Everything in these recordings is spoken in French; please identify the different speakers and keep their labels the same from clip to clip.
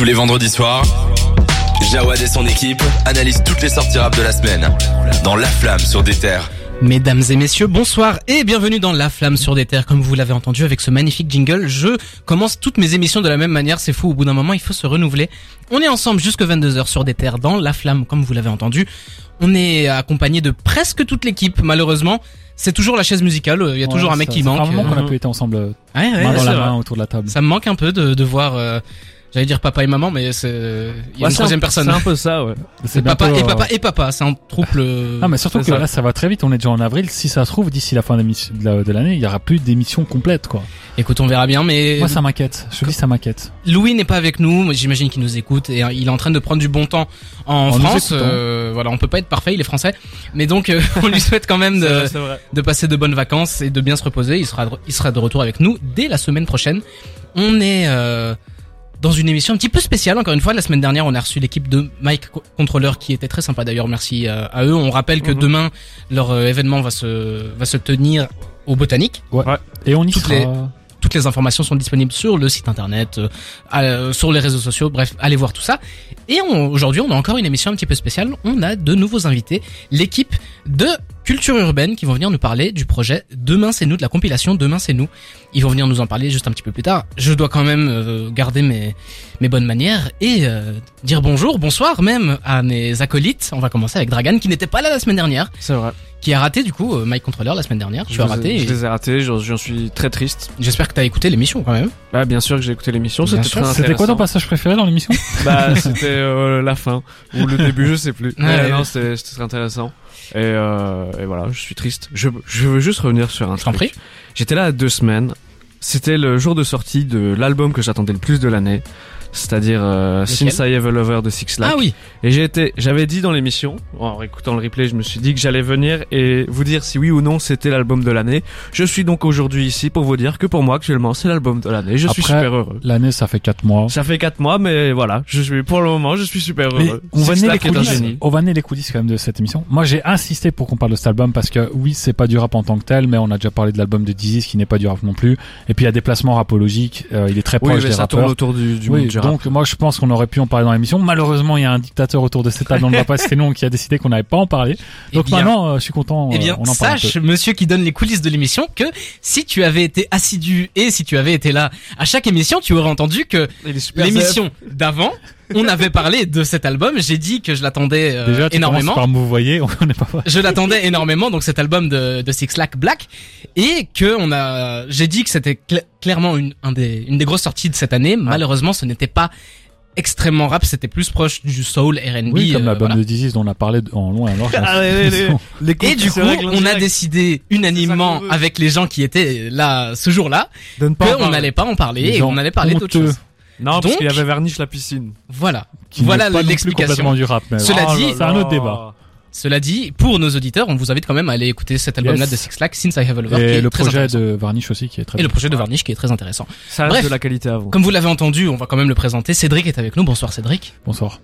Speaker 1: Tous les vendredis soirs, Jawad et son équipe analysent toutes les sorties rap de la semaine dans La Flamme sur des terres.
Speaker 2: Mesdames et messieurs, bonsoir et bienvenue dans La Flamme sur des terres. Comme vous l'avez entendu avec ce magnifique jingle, je commence toutes mes émissions de la même manière. C'est fou, au bout d'un moment, il faut se renouveler. On est ensemble jusque 22h sur des terres dans La Flamme, comme vous l'avez entendu. On est accompagné de presque toute l'équipe, malheureusement. C'est toujours la chaise musicale, il y a
Speaker 3: Ouais,
Speaker 2: toujours un mec
Speaker 3: ça-
Speaker 2: qui manque.
Speaker 3: un moment qu'on a
Speaker 2: Euh,
Speaker 3: pu être ensemble euh,
Speaker 2: ouais, ouais,
Speaker 3: main dans
Speaker 2: c'est
Speaker 3: la main autour de la table.
Speaker 2: Ça me manque un peu de, de voir, euh, j'allais dire papa et maman, mais c'est, il y a
Speaker 4: Ouais,
Speaker 2: une
Speaker 4: un-
Speaker 2: troisième personne.
Speaker 4: C'est un peu ça, ouais.
Speaker 3: C'est
Speaker 2: Papa et
Speaker 3: euh,
Speaker 2: papa et papa, c'est un trouble.
Speaker 3: Ah mais surtout que
Speaker 4: ça.
Speaker 3: là ça va très vite, on est déjà en avril, si ça se trouve d'ici la fin de la- de l'année, il y aura plus d'émissions complètes quoi.
Speaker 2: Écoute, on verra bien, mais
Speaker 3: Moi ça m'inquiète, je te dis ça m'inquiète.
Speaker 2: Louis n'est pas avec nous, j'imagine qu'il nous écoute et euh, il est en train de prendre du bon temps en, France. Euh, voilà, on peut pas être parfait, il est français, mais donc euh, on lui souhaite quand même de,
Speaker 4: vrai.
Speaker 2: de passer de bonnes vacances et de bien se reposer. Il sera de, il sera de retour avec nous dès la semaine prochaine. On est euh, dans une émission un petit peu spéciale. Encore une fois, la semaine dernière, on a reçu l'équipe de Mike Co- Controller qui était très sympa d'ailleurs. Merci euh, à eux. On rappelle que
Speaker 4: Mhm.
Speaker 2: demain leur euh, événement va se va se tenir au Botanique.
Speaker 3: Et on y
Speaker 2: Toutes
Speaker 3: sera.
Speaker 2: les- Toutes les informations sont disponibles sur le site internet, euh, euh, sur les réseaux sociaux, bref, allez voir tout ça. Et aujourd'hui, on a encore une émission un petit peu spéciale. On a de nouveaux invités, l'équipe de Culture Urbaine qui vont venir nous parler du projet Demain c'est nous, de la compilation Demain c'est nous. Ils vont venir nous en parler juste un petit peu plus tard. Je dois quand même euh, garder mes, mes bonnes manières et euh, dire bonjour, bonsoir même à mes acolytes. On va commencer avec Dragan qui n'était pas là la semaine dernière,
Speaker 4: C'est vrai.
Speaker 2: qui a raté du coup euh, My Controller la semaine dernière. Tu
Speaker 4: Je
Speaker 2: as
Speaker 4: les ai-
Speaker 2: raté.
Speaker 4: Je les ai ratés, j'en suis très triste.
Speaker 2: J'espère que tu as écouté l'émission quand même.
Speaker 4: Bah, bien sûr que j'ai écouté l'émission, c'était
Speaker 3: quoi ton passage préféré dans l'émission?
Speaker 4: Bah, c'était euh, la fin. Ou le début, je sais plus.
Speaker 2: Ouais,
Speaker 4: Mais
Speaker 2: ouais.
Speaker 4: non, c'était c'était très intéressant. Et, euh, et voilà, je suis triste. Je, je veux juste revenir sur un
Speaker 2: Je t'en
Speaker 4: truc.
Speaker 2: prie.
Speaker 4: J'étais là à deux semaines. C'était le jour de sortie de l'album que j'attendais le plus de l'année. C'est-à-dire euh, Since I Have a Lover de Six Lack.
Speaker 2: Ah oui.
Speaker 4: Et j'ai été, j'avais dit dans l'émission, en écoutant le replay, je me suis dit que j'allais venir et vous dire si oui ou non c'était l'album de l'année. Je suis donc aujourd'hui ici pour vous dire que pour moi actuellement c'est l'album de l'année. Je suis super heureux.
Speaker 3: L'année ça fait 4 mois.
Speaker 4: Ça fait quatre mois, mais voilà, je suis pour le moment, je suis super
Speaker 3: Mais
Speaker 4: heureux.
Speaker 3: on va les coulisses.
Speaker 4: génie.
Speaker 3: On va les coulisses quand même de cette émission. Moi j'ai insisté pour qu'on parle de cet album parce que oui c'est pas du rap en tant que tel, mais on a déjà parlé de l'album de Dizzy qui n'est pas du rap non plus. Et puis il y a des placements rapologiques, euh, il est très
Speaker 4: Oui,
Speaker 3: proche
Speaker 4: mais
Speaker 3: des
Speaker 4: ça
Speaker 3: rappeurs.
Speaker 4: tourne autour du, du
Speaker 3: oui,
Speaker 4: monde.
Speaker 3: Donc moi je pense qu'on aurait pu en parler dans l'émission. Malheureusement, il y a un dictateur autour de cette table, on ne va pas citer nom, qui a décidé qu'on n'allait pas en parler. Donc
Speaker 2: Eh bien-
Speaker 3: maintenant, euh, je suis content,
Speaker 2: Eh
Speaker 3: euh,
Speaker 2: bien,
Speaker 3: on en parle un
Speaker 2: sache,
Speaker 3: peu.
Speaker 2: monsieur qui donne les coulisses de l'émission, que si tu avais été assidu et si tu avais été là à chaque émission, tu aurais entendu que l'émission d'avant, on avait parlé de cet album. J'ai dit que je l'attendais euh,
Speaker 3: Déjà, tu
Speaker 2: énormément.
Speaker 3: par vous voyez, on n'est pas
Speaker 2: Je l'attendais énormément, donc cet album de, de Six Lack Black, et que on a, j'ai dit que c'était cla- clairement une, un des, une des grosses sorties de cette année. Malheureusement, ce n'était pas extrêmement rap, c'était plus proche du soul R&B.
Speaker 3: Oui, comme
Speaker 2: euh,
Speaker 3: l'album
Speaker 2: voilà.
Speaker 3: de Dizzy dont on a parlé en long et en large.
Speaker 4: Ah, les- les- les
Speaker 2: Et du coup, on a décidé unanimement avec les gens qui étaient là ce jour-là
Speaker 4: de ne pas en
Speaker 2: qu'on
Speaker 4: parler.
Speaker 2: n'allait pas en parler et on allait parler d'autre chose.
Speaker 4: Non, parce qu'il y avait Verniche la piscine.
Speaker 2: Voilà.
Speaker 3: qui
Speaker 2: Voilà l'explication.
Speaker 3: du rap. Mais
Speaker 2: Cela
Speaker 3: Oh
Speaker 2: dit-
Speaker 3: c'est un autre débat.
Speaker 2: Cela dit, pour nos auditeurs, on vous invite quand même à aller écouter cet album-là
Speaker 3: Yes.
Speaker 2: de Six Lack, Since I Have a Lover, qui
Speaker 3: Et
Speaker 2: est
Speaker 3: le
Speaker 2: très
Speaker 3: projet de Varnish aussi qui est très
Speaker 2: Et le projet de Varnish qui est très intéressant.
Speaker 4: Ça reste
Speaker 2: Bref.
Speaker 4: de la qualité avant.
Speaker 2: Comme vous l'avez entendu, on va quand même le présenter. Cédric est avec nous. Bonsoir Cédric.
Speaker 3: Bonsoir.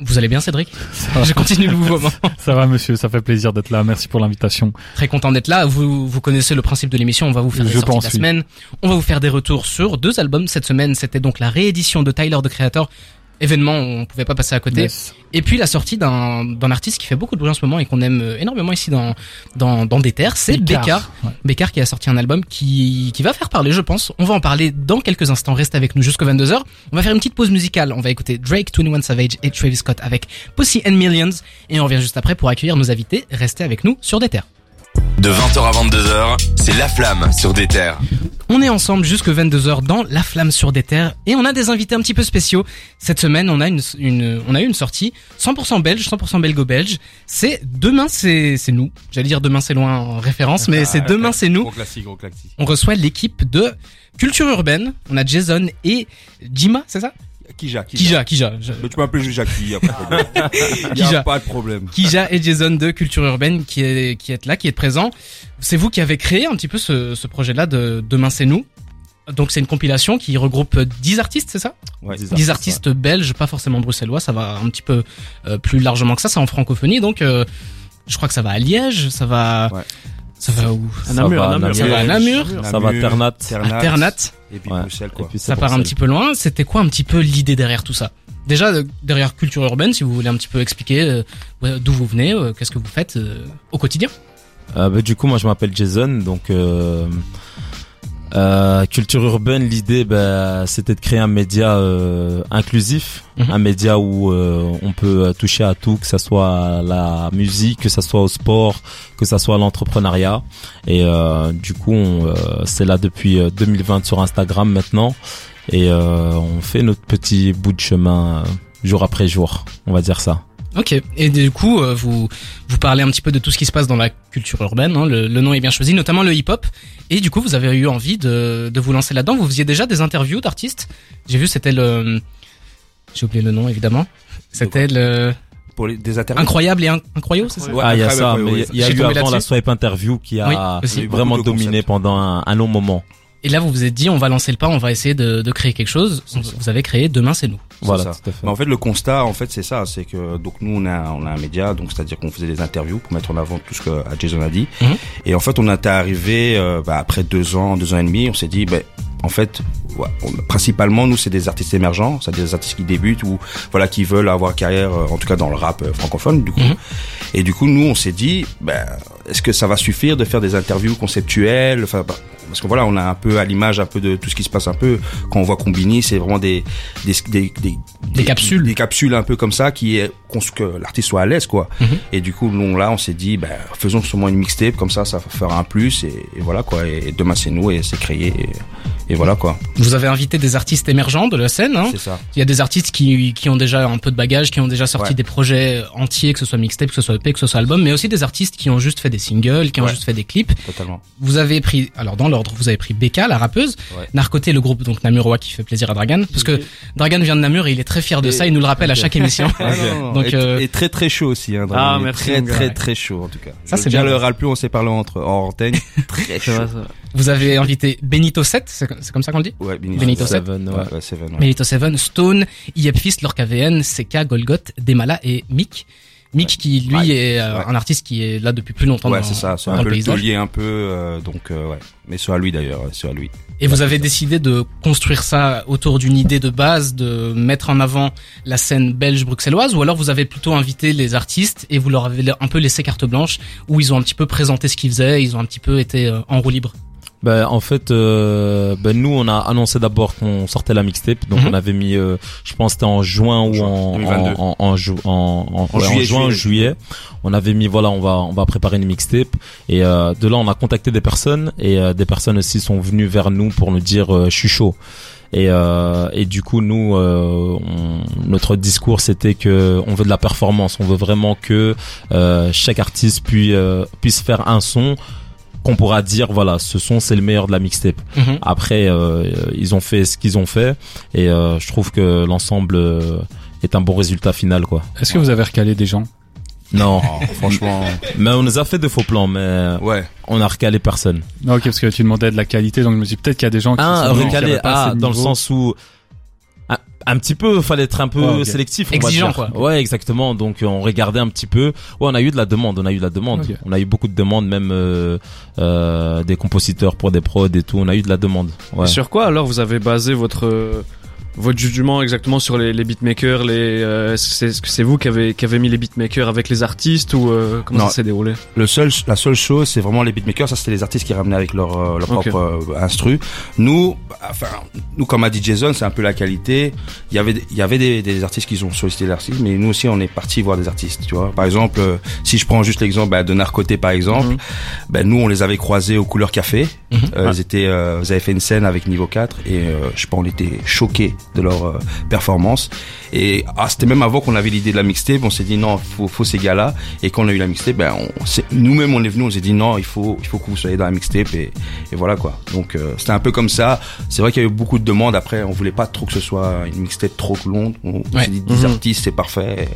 Speaker 2: Vous allez bien Cédric. Je continue le mouvement.
Speaker 3: Ça va monsieur, ça fait plaisir d'être là. Merci pour l'invitation.
Speaker 2: Très content d'être là. Vous, vous connaissez le principe de l'émission. On va vous faire des
Speaker 3: Je
Speaker 2: sorties de la semaine. On va vous faire des retours sur deux albums cette semaine. C'était donc la réédition de Tyler, the Creator. Événement, on pouvait pas passer à côté.
Speaker 3: Yes.
Speaker 2: Et puis la sortie d'un d'un artiste qui fait beaucoup de bruit en ce moment et qu'on aime euh, énormément ici dans dans, dans des terres, c'est. Bécard.
Speaker 3: Ouais.
Speaker 2: Bécard qui a sorti un album qui qui va faire parler, je pense. On va en parler dans quelques instants. Restez avec nous jusqu'à 22h. On va faire une petite pause musicale. On va écouter Drake, 21 Savage et Travis Scott avec Pussy and Millions et on revient juste après pour accueillir nos invités. Restez avec nous sur des terres.
Speaker 1: De 20h à 22h, c'est La Flamme sur des terres.
Speaker 2: On est ensemble jusque 22h dans La Flamme sur des terres et on a des invités un petit peu spéciaux. Cette semaine, on a une, une on a eu une sortie 100% belge, 100% belgo-belge. C'est demain c'est c'est nous. J'allais dire demain c'est loin en référence, mais c'est demain c'est nous.
Speaker 5: Gros classique, gros classique.
Speaker 2: On reçoit l'équipe de Culture Urbaine. On a Jason et Jima, c'est ça?
Speaker 5: Kija, Kija.
Speaker 2: Kija, Kija. Je-
Speaker 5: Mais tu peux m'appeler juste Jackie, y a pas de problème.
Speaker 2: Kija.
Speaker 5: a pas de problème.
Speaker 2: Kija et Jason de Culture Urbaine qui est qui est là, qui est présent. C'est vous qui avez créé un petit peu ce, ce projet-là de Demain c'est nous. Donc c'est une compilation qui regroupe 10 artistes, c'est ça?
Speaker 5: Ouais,
Speaker 2: 10 artistes belges, pas forcément bruxellois, ça va un petit peu euh, plus largement que ça, c'est en francophonie, donc euh, je crois que ça va à Liège, ça va
Speaker 5: Ouais.
Speaker 2: Ça va où
Speaker 4: À
Speaker 6: Ça
Speaker 4: Namur,
Speaker 6: va,
Speaker 4: à Namur.
Speaker 2: Ça va à Namur,
Speaker 6: Ça va Ternat.
Speaker 2: à Ternat.
Speaker 5: Et puis
Speaker 6: Ouais.
Speaker 5: Bruxelles,
Speaker 6: Et
Speaker 5: quoi.
Speaker 6: puis
Speaker 2: Ça part un petit peu loin. C'était quoi un petit peu l'idée derrière tout ça? Déjà euh, derrière culture urbaine, si vous voulez un petit peu expliquer euh, d'où vous venez, euh, qu'est-ce que vous faites euh, au quotidien?
Speaker 6: Euh, bah, du coup, moi, je m'appelle Jason. Donc, euh, culture urbaine, l'idée, bah, c'était de créer un média euh, inclusif,
Speaker 2: Mhm.
Speaker 6: un média où euh, on peut euh, toucher à tout, que ça soit à la musique, que ça soit au sport, que ça soit à l'entrepreneuriat. Et euh, du coup, on, euh, c'est là depuis euh, 2020 sur Instagram maintenant, et euh, on fait notre petit bout de chemin jour après jour, on va dire ça.
Speaker 2: Ok. Et du coup, euh, vous vous parlez un petit peu de tout ce qui se passe dans la culture urbaine. hein, le, le nom est bien choisi, notamment le hip-hop. Et du coup, vous avez eu envie de, de vous lancer là-dedans. Vous faisiez déjà des interviews d'artistes. J'ai vu, c'était le, j'ai oublié le nom évidemment. C'était le
Speaker 5: Pour les, des interviews.
Speaker 2: incroyable et in- incroyable, c'est ça?
Speaker 5: Ouais,
Speaker 6: ah, il y a ça, mais il y a eu avant la swipe interview qui
Speaker 2: Oui,
Speaker 6: a
Speaker 2: aussi.
Speaker 6: vraiment dominé pendant un, un long moment.
Speaker 2: Et là, vous vous êtes dit, on va lancer le pas, on va essayer de, de créer quelque chose. Vous avez créé Demain, c'est nous.
Speaker 6: Voilà,
Speaker 5: ça.
Speaker 6: tout à fait.
Speaker 5: Mais en fait, le constat, en fait, c'est ça, c'est que donc nous, on a, on a un média, donc c'est-à-dire qu'on faisait des interviews pour mettre en avant tout ce que euh, Jason a dit.
Speaker 2: Mhm.
Speaker 5: Et en fait, on était arrivé euh, bah, après deux ans, deux ans et demi, on s'est dit, ben, en fait, ouais, on- principalement, nous, c'est des artistes émergents, c'est des artistes qui débutent ou voilà, qui veulent avoir carrière, euh, en tout cas dans le rap euh, francophone, du coup.
Speaker 2: Mhm.
Speaker 5: Et du coup, nous, on s'est dit, ben, est-ce que ça va suffire de faire des interviews conceptuelles, enfin, bah, parce que voilà, on a un peu à l'image un peu de tout ce qui se passe un peu quand on voit Combini, c'est vraiment des des, des, des,
Speaker 2: Des capsules.
Speaker 5: des capsules un peu comme ça qui est que l'artiste soit à l'aise quoi.
Speaker 2: Mhm.
Speaker 5: Et du coup, nous là, on s'est dit, ben, faisons sûrement une mixtape comme ça, ça fera un plus et, et voilà quoi. Et demain c'est nous et c'est créé et, et voilà quoi.
Speaker 2: Vous avez invité des artistes émergents de la scène. Hein?
Speaker 5: C'est ça.
Speaker 2: Il y a des artistes qui, qui ont déjà un peu de bagage, qui ont déjà sorti
Speaker 5: Ouais.
Speaker 2: des projets entiers, que ce soit mixtape, que ce soit EP, que ce soit album, mais aussi des artistes qui ont juste fait des singles, qui ont
Speaker 5: Ouais.
Speaker 2: juste fait des clips.
Speaker 5: Totalement.
Speaker 2: Vous avez pris, alors dans l'ordre, vous avez pris Becca, la rappeuse,
Speaker 5: Ouais.
Speaker 2: Narcoté, le groupe donc Namurois qui fait plaisir à Dragan, parce que Dragan vient de Namur et il est très fier de
Speaker 5: Et-
Speaker 2: ça, il nous le rappelle à chaque émission.
Speaker 5: Ah,
Speaker 2: Donc,
Speaker 5: et,
Speaker 2: euh,
Speaker 5: et très très chaud aussi. Hein,
Speaker 4: Ah,
Speaker 5: Dragon.
Speaker 4: merci,
Speaker 5: Très
Speaker 4: gars.
Speaker 5: très très chaud en tout cas.
Speaker 2: Ça, c'est
Speaker 5: déjà
Speaker 2: bien.
Speaker 5: le râle plus, on s'est parlé entre hors antenne. très chaud.
Speaker 2: Vous avez invité Benito 7, c'est comme ça qu'on le dit
Speaker 5: Ouais,
Speaker 2: Benito.
Speaker 6: Ouais,
Speaker 5: Seven, ouais.
Speaker 2: Benito Seven, Stone, Iepfist, Lorca VN, CK, Golgoth, Demala et Mick. Mick qui lui
Speaker 5: Ouais.
Speaker 2: est euh,
Speaker 5: Ouais.
Speaker 2: un artiste qui est là depuis plus longtemps
Speaker 5: Ouais, c'est ça. C'est un peu le taulier un peu, euh, donc euh, ouais. Mais soit à lui d'ailleurs, soit à lui.
Speaker 2: Et vous avez décidé de construire ça autour d'une idée de base, de mettre en avant la scène belge bruxelloise, ou alors vous avez plutôt invité les artistes et vous leur avez un peu laissé carte blanche, où ils ont un petit peu présenté ce qu'ils faisaient, ils ont un petit peu été euh, en roue libre?
Speaker 6: Ben, en fait, euh, ben, nous, on a annoncé d'abord qu'on sortait la mixtape. Donc,
Speaker 2: Mhm.
Speaker 6: on avait mis, euh, je pense, que c'était en juin ou en,
Speaker 5: 2022.
Speaker 6: en, en, en, ju- en, en-
Speaker 5: En juillet,
Speaker 6: juin,
Speaker 5: juillet.
Speaker 6: juillet. On avait mis, voilà, on va, on va préparer une mixtape. Et euh, de là, on a contacté des personnes et euh, des personnes aussi sont venues vers nous pour nous dire, euh, je suis chaud. Et, euh, et du coup, nous, euh, on- notre discours, c'était que on veut de la performance. On veut vraiment que euh, chaque artiste puis, euh, puisse faire un son qu'on pourra dire, voilà, ce son, c'est le meilleur de la mixtape.
Speaker 2: Mhm.
Speaker 6: Après, euh, ils ont fait ce qu'ils ont fait et euh, je trouve que l'ensemble euh, est un bon résultat final, quoi.
Speaker 3: Est-ce que vous avez recalé des gens?
Speaker 6: Non,
Speaker 5: Oh, franchement,
Speaker 6: mais on nous a fait de faux plans, mais
Speaker 5: ouais.
Speaker 6: on a recalé personne.
Speaker 3: Non, ok, parce que tu demandais de la qualité, donc je me suis dit, peut-être qu'il y a des gens qui
Speaker 6: Ah,
Speaker 3: sont
Speaker 6: recalé,
Speaker 3: avait pas assez
Speaker 6: ah, dans le sens où un, petit peu, fallait être un peu sélectif, on
Speaker 2: Exigeant,
Speaker 6: va dire.
Speaker 2: quoi.
Speaker 6: Ouais, exactement. Donc on regardait un petit peu. Ouais, on a eu de la demande, on a eu de la demande. On a eu beaucoup de demandes, même euh, euh, des compositeurs pour des prods et tout. On a eu de la demande. Ouais.
Speaker 4: Et sur quoi alors vous avez basé votre euh, votre jugement exactement sur les, les beatmakers les euh, est-ce que c'est que c'est vous qui avez qui avez mis les beatmakers avec les artistes ou euh, comment
Speaker 5: Non.
Speaker 4: ça s'est déroulé?
Speaker 5: Le seul, la seule chose, c'est vraiment les beatmakers. Ça, c'était les artistes qui ramenaient avec leur, euh, leur
Speaker 4: Ok.
Speaker 5: propre euh, instru. Nous, enfin, nous, comme a dit Jason, c'est un peu la qualité. Il y avait, il y avait des, des artistes qui ont sollicité l'artiste, mais nous aussi, on est parti voir des artistes. Tu vois, par exemple, euh, si je prends juste l'exemple bah, de Narcoté, par exemple,
Speaker 4: Mhm.
Speaker 5: ben nous, on les avait croisés aux couleurs café.
Speaker 2: Mhm.
Speaker 5: Euh, Ils étaient, euh, vous avez fait une scène avec Niveau 4 et euh, je sais pas, on était choqués de leur euh, performance. Et ah, c'était même avant qu'on avait l'idée de la mixtape, on s'est dit non, faut, faut ces gars-là. Et quand on a eu la mixtape, ben nous-mêmes on est venus, on s'est dit non, il faut, il faut que vous soyez dans la mixtape et, et voilà quoi. Donc euh, c'était un peu comme ça. C'est vrai qu'il y a eu beaucoup de demandes. Après, on voulait pas trop que ce soit une mixtape trop longue. On, on
Speaker 2: Ouais.
Speaker 5: s'est dit 10
Speaker 4: Mhm.
Speaker 5: artistes, c'est parfait. Et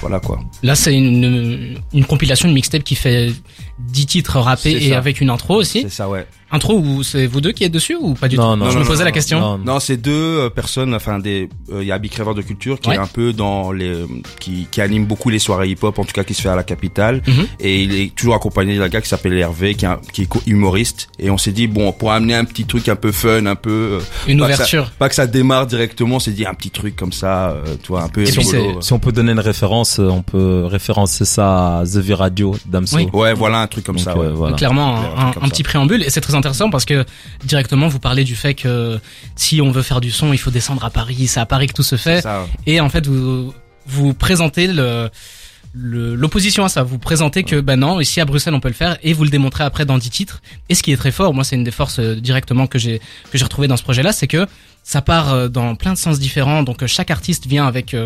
Speaker 5: voilà quoi.
Speaker 2: Là, c'est une, une compilation, une mixtape qui fait 10 titres rappés et
Speaker 5: ça.
Speaker 2: avec une intro aussi.
Speaker 5: C'est ça, ouais.
Speaker 2: Intro où c'est vous deux qui êtes dessus ou pas du
Speaker 6: Non,
Speaker 2: tout
Speaker 6: non,
Speaker 2: Je
Speaker 5: non,
Speaker 2: me
Speaker 5: non,
Speaker 2: posais la question.
Speaker 6: Non, non.
Speaker 5: Non, c'est deux euh, personnes, enfin des, euh, il y a Big Rêveur de culture qui
Speaker 2: Ouais.
Speaker 5: est un peu dans les, qui, qui anime beaucoup les soirées hip-hop, en tout cas qui se fait à la capitale,
Speaker 2: Mhm.
Speaker 5: et il est toujours accompagné d'un gars qui s'appelle Hervé, qui est, un- qui est co- humoriste, et on s'est dit bon, pour amener un petit truc un peu fun, un peu, euh,
Speaker 2: Une
Speaker 5: pas que
Speaker 2: ouverture.
Speaker 5: ça, pas que ça démarre directement, on s'est dit un petit truc comme ça, euh, tu vois, un peu
Speaker 2: Et puis.
Speaker 6: Si on peut donner une référence, euh, on peut référencer ça à The V Radio d'Amso.
Speaker 2: Oui.
Speaker 5: Ouais, voilà un truc comme
Speaker 6: Donc,
Speaker 5: ça.
Speaker 6: euh,
Speaker 5: Ouais.
Speaker 6: voilà.
Speaker 2: Clairement, un,
Speaker 5: un
Speaker 2: petit préambule et c'est très intéressant parce que directement vous parlez du fait que si on veut faire du son, il faut descendre à Paris, c'est à Paris que tout se fait.
Speaker 5: Ça,
Speaker 2: Et en fait, vous vous présentez le l'opposition à ça. Vous présentez que ben non, ici à Bruxelles on peut le faire et vous le démontrez après dans 10 titres. Et ce qui est très fort, moi c'est une des forces euh, directement que j'ai que j'ai retrouvé dans ce projet-là, c'est que ça part euh, dans plein de sens différents. Donc euh, chaque artiste vient avec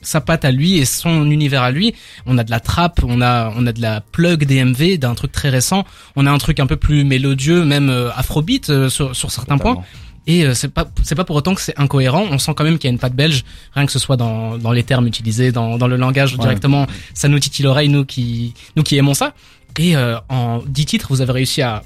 Speaker 2: sa patte à lui et son univers à lui. On a de la trap, on a on a de la plug DMV, d'un truc très récent. On a un truc un peu plus mélodieux, même euh, afrobeat euh, sur sur certains points. Et euh, c'est pas c'est pas pour autant que c'est incohérent. On sent quand même qu'il y a une patte belge, rien que ce soit dans dans les termes utilisés, dans dans le langage
Speaker 3: Ouais.
Speaker 2: directement. Ça nous titille l'oreille nous qui nous qui aimons ça. Et euh, en 10 titres, vous avez réussi à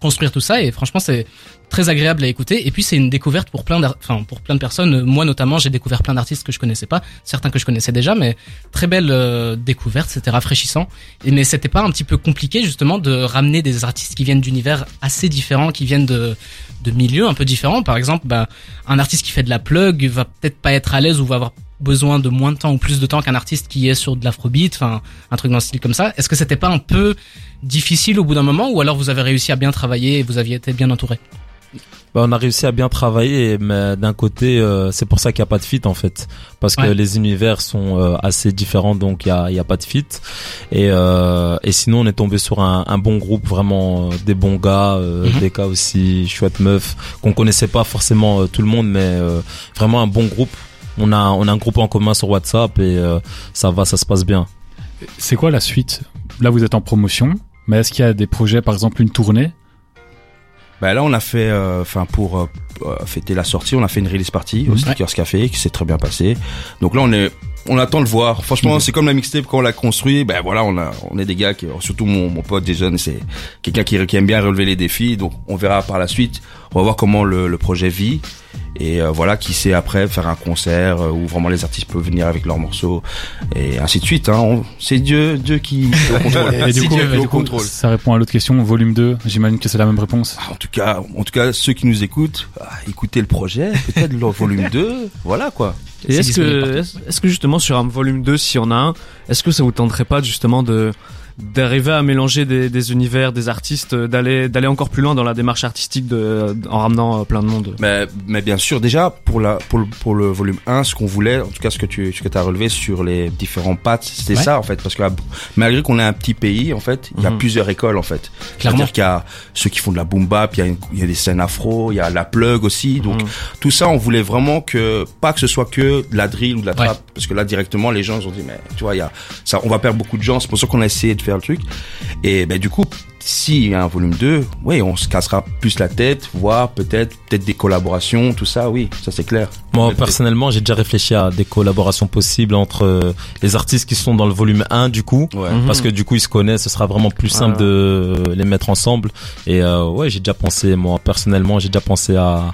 Speaker 2: construire tout ça et franchement c'est très agréable à écouter. Et puis c'est une découverte pour plein enfin pour plein de personnes. Moi notamment j'ai découvert plein d'artistes que je connaissais pas. Certains que je connaissais déjà mais très belle euh, découverte c'était rafraîchissant. Mais c'était pas un petit peu compliqué justement de ramener des artistes qui viennent d'univers assez différents qui viennent de de milieux un peu différents. Par exemple bah, un artiste qui fait de la plug va peut-être pas être à l'aise ou va avoir besoin de moins de temps ou plus de temps qu'un artiste qui est sur de l'afrobeat enfin un truc dans le style comme ça. Est-ce que c'était pas un peu difficile au bout d'un moment ou alors vous avez réussi à bien travailler et vous aviez été bien entouré?
Speaker 6: Bah, on a réussi à bien travailler, mais d'un côté, euh, c'est pour ça qu'il n'y a pas de fit en fait, parce que les univers sont euh, assez différents, donc il y a, y a pas de fit. Et, euh, et sinon, on est tombé sur un, un bon groupe, vraiment des bons gars,
Speaker 2: Mhm.
Speaker 6: des gars aussi chouettes meufs qu'on connaissait pas forcément tout le monde, mais vraiment un bon groupe. On a on a un groupe en commun sur WhatsApp et ça va, ça se passe bien.
Speaker 3: C'est quoi la suite? Là, vous êtes en promotion, mais est-ce qu'il y a des projets, par exemple une tournée?
Speaker 5: Bah là, on a fait, euh, enfin pour euh, euh, fêter la sortie, on a fait une release party au
Speaker 2: Mhm.
Speaker 5: Stickers Café qui s'est très bien passé. Donc là, on est, on attend de le voir. Franchement,
Speaker 3: Mhm.
Speaker 5: c'est comme la mixtape quand on l'a construit. Ben voilà, on a, on est des gars qui, surtout mon, mon pote des jeunes, c'est quelqu'un qui, qui aime bien relever les défis. Donc on verra par la suite. On va voir comment le, le projet vit. Et euh, voilà, qui sait après faire un concert euh, où vraiment les artistes peuvent venir avec leurs morceaux et ainsi de suite. Hein. On- C'est Dieu, Dieu qui qui est au contrôle.
Speaker 3: Et du
Speaker 2: Si
Speaker 3: coup,
Speaker 2: Dieu veut,
Speaker 3: du
Speaker 5: au
Speaker 3: coup,
Speaker 5: contrôle.
Speaker 3: ça répond à l'autre question. Volume 2, j'imagine que c'est la même réponse.
Speaker 5: Ah, En tout cas, en tout cas, ceux qui nous écoutent, ah, écoutez le projet, peut-être le volume 2, voilà quoi.
Speaker 4: Et est-ce que, est-ce est-ce que justement sur un volume 2, s'il y en a un, est-ce que ça vous tenterait pas justement de d'arriver à mélanger des, des univers, des artistes, euh, d'aller d'aller encore plus loin dans la démarche artistique de, en ramenant euh, plein de monde
Speaker 5: Mais, mais bien sûr, déjà pour la pour le, pour le volume 1, ce qu'on voulait, en tout cas ce que tu ce que as relevé sur les différents pattes, c'était
Speaker 2: Ouais.
Speaker 5: ça en fait, parce que malgré qu'on est un petit pays, en fait, il y a
Speaker 6: Mhm.
Speaker 5: plusieurs écoles en fait. C'est-à-dire qu'il y a ceux qui font de la boom bap, il y a, il y a des scènes afro, il y a la plug aussi, donc
Speaker 4: Mhm.
Speaker 5: tout ça, on voulait vraiment que pas que ce soit que de la drill ou de la
Speaker 2: Ouais.
Speaker 5: trap, parce que là directement les gens ils ont dit mais tu vois il y a ça, on va perdre beaucoup de gens, c'est pour ça qu'on a essayé de faire le truc. Et ben du coup, s'il y a un volume 2, oui, on se cassera plus la tête, voir peut-être peut-être des collaborations, tout ça, oui, ça c'est clair.
Speaker 6: Moi,
Speaker 5: Peut-être-
Speaker 6: personnellement, j'ai déjà réfléchi à des collaborations possibles entre euh, les artistes qui sont dans le volume 1 du coup.
Speaker 5: Ouais.
Speaker 4: Mhm.
Speaker 6: Parce que du coup ils se connaissent, ce sera vraiment plus simple
Speaker 4: Ah.
Speaker 6: de les mettre ensemble. Et euh, ouais, j'ai déjà pensé, moi personnellement, j'ai déjà pensé à,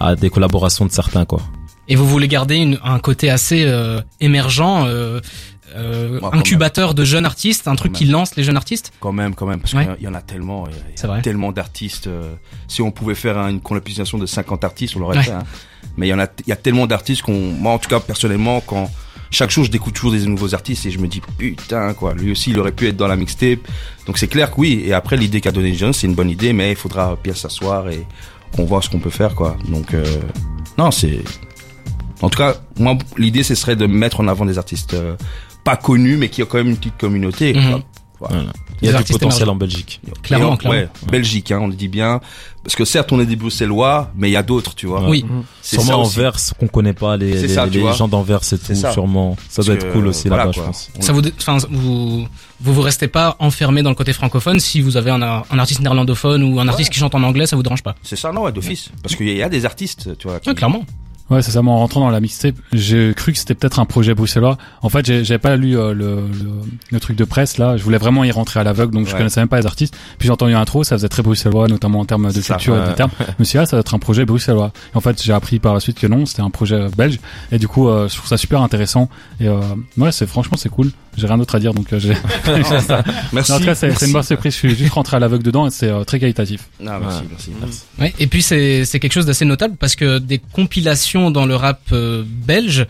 Speaker 6: à des collaborations de certains quoi.
Speaker 2: Et vous voulez garder une, un côté assez euh, émergent, euh, euh, incubateur de jeunes artistes, un truc
Speaker 5: Quand
Speaker 2: qui lance les jeunes artistes?
Speaker 5: Quand même, quand même, parce
Speaker 2: Ouais.
Speaker 5: qu'il y en a tellement, il y a- il y
Speaker 2: C'est
Speaker 5: a
Speaker 2: vrai.
Speaker 5: tellement d'artistes. euh, si on pouvait faire une compilation de 50 artistes, on l'aurait
Speaker 2: Ouais.
Speaker 5: fait. hein. Mais il y en a, il y a tellement d'artistes qu'on, moi en tout cas personnellement, quand chaque jour je découvre toujours des nouveaux artistes et je me dis putain quoi, lui aussi il aurait pu être dans la mixtape. Donc c'est clair que oui. Et après l'idée qu'a donné John, c'est une bonne idée, mais il faudra bien s'asseoir et qu'on voit ce qu'on peut faire quoi. Donc euh, non, c'est en tout cas moi l'idée ce serait de mettre en avant des artistes euh, pas connus mais qui ont quand même une petite communauté.
Speaker 2: Mhm.
Speaker 5: quoi. Voilà.
Speaker 6: Voilà. Il y a du potentiel en Belgique.
Speaker 2: Clairement, clairement.
Speaker 5: Ouais, Belgique, hein, on le dit bien. Parce que certes, on est des Bruxellois, mais il y a d'autres, tu vois.
Speaker 2: Oui.
Speaker 5: C'est ça
Speaker 6: Sûrement. Anvers qu'on connaît pas les,
Speaker 5: C'est
Speaker 6: les,
Speaker 5: ça,
Speaker 6: gens d'Anvers et
Speaker 5: C'est
Speaker 6: tout
Speaker 5: ça.
Speaker 6: sûrement. Ça doit être cool aussi
Speaker 5: voilà,
Speaker 6: là-bas je pense.
Speaker 2: Ça vous, enfin, vous, vous vous restez pas enfermé dans le côté francophone si vous avez un, un artiste néerlandophone ou un artiste qui chante en anglais, ça vous dérange pas
Speaker 5: C'est ça, non, ouais, d'office. Parce qu'il y a des artistes, tu vois. qui-
Speaker 2: Ouais, clairement.
Speaker 3: Ouais, c'est ça. Moi, en rentrant dans la mixtape, j'ai cru que c'était peut-être un projet bruxellois. En fait, j'avais pas lu euh, le, le, le truc de presse là. Je voulais vraiment y rentrer à l'aveugle, donc je
Speaker 5: Ouais.
Speaker 3: connaissais même pas les artistes. Puis j'ai entendu l'intro, ça faisait très bruxellois, notamment en termes de
Speaker 5: C'est ça,
Speaker 3: culture et de termes. Je me suis dit, ah, ça va être un projet bruxellois. Et en fait, j'ai appris par la suite que non, c'était un projet belge. Et du coup, euh, je trouve ça super intéressant. Et euh, ouais, c'est franchement, c'est cool. J'ai rien d'autre à dire, donc euh, j'ai.
Speaker 5: Merci.
Speaker 3: en tout cas, c'est c'est
Speaker 5: Merci.
Speaker 3: une bonne surprise. Je suis juste rentré à l'aveugle dedans et c'est euh, très qualitatif.
Speaker 5: Ah, merci,
Speaker 6: Ouais.
Speaker 5: merci.
Speaker 2: Ouais, et puis c'est c'est quelque chose d'assez notable parce que des compilations dans le rap euh, belge,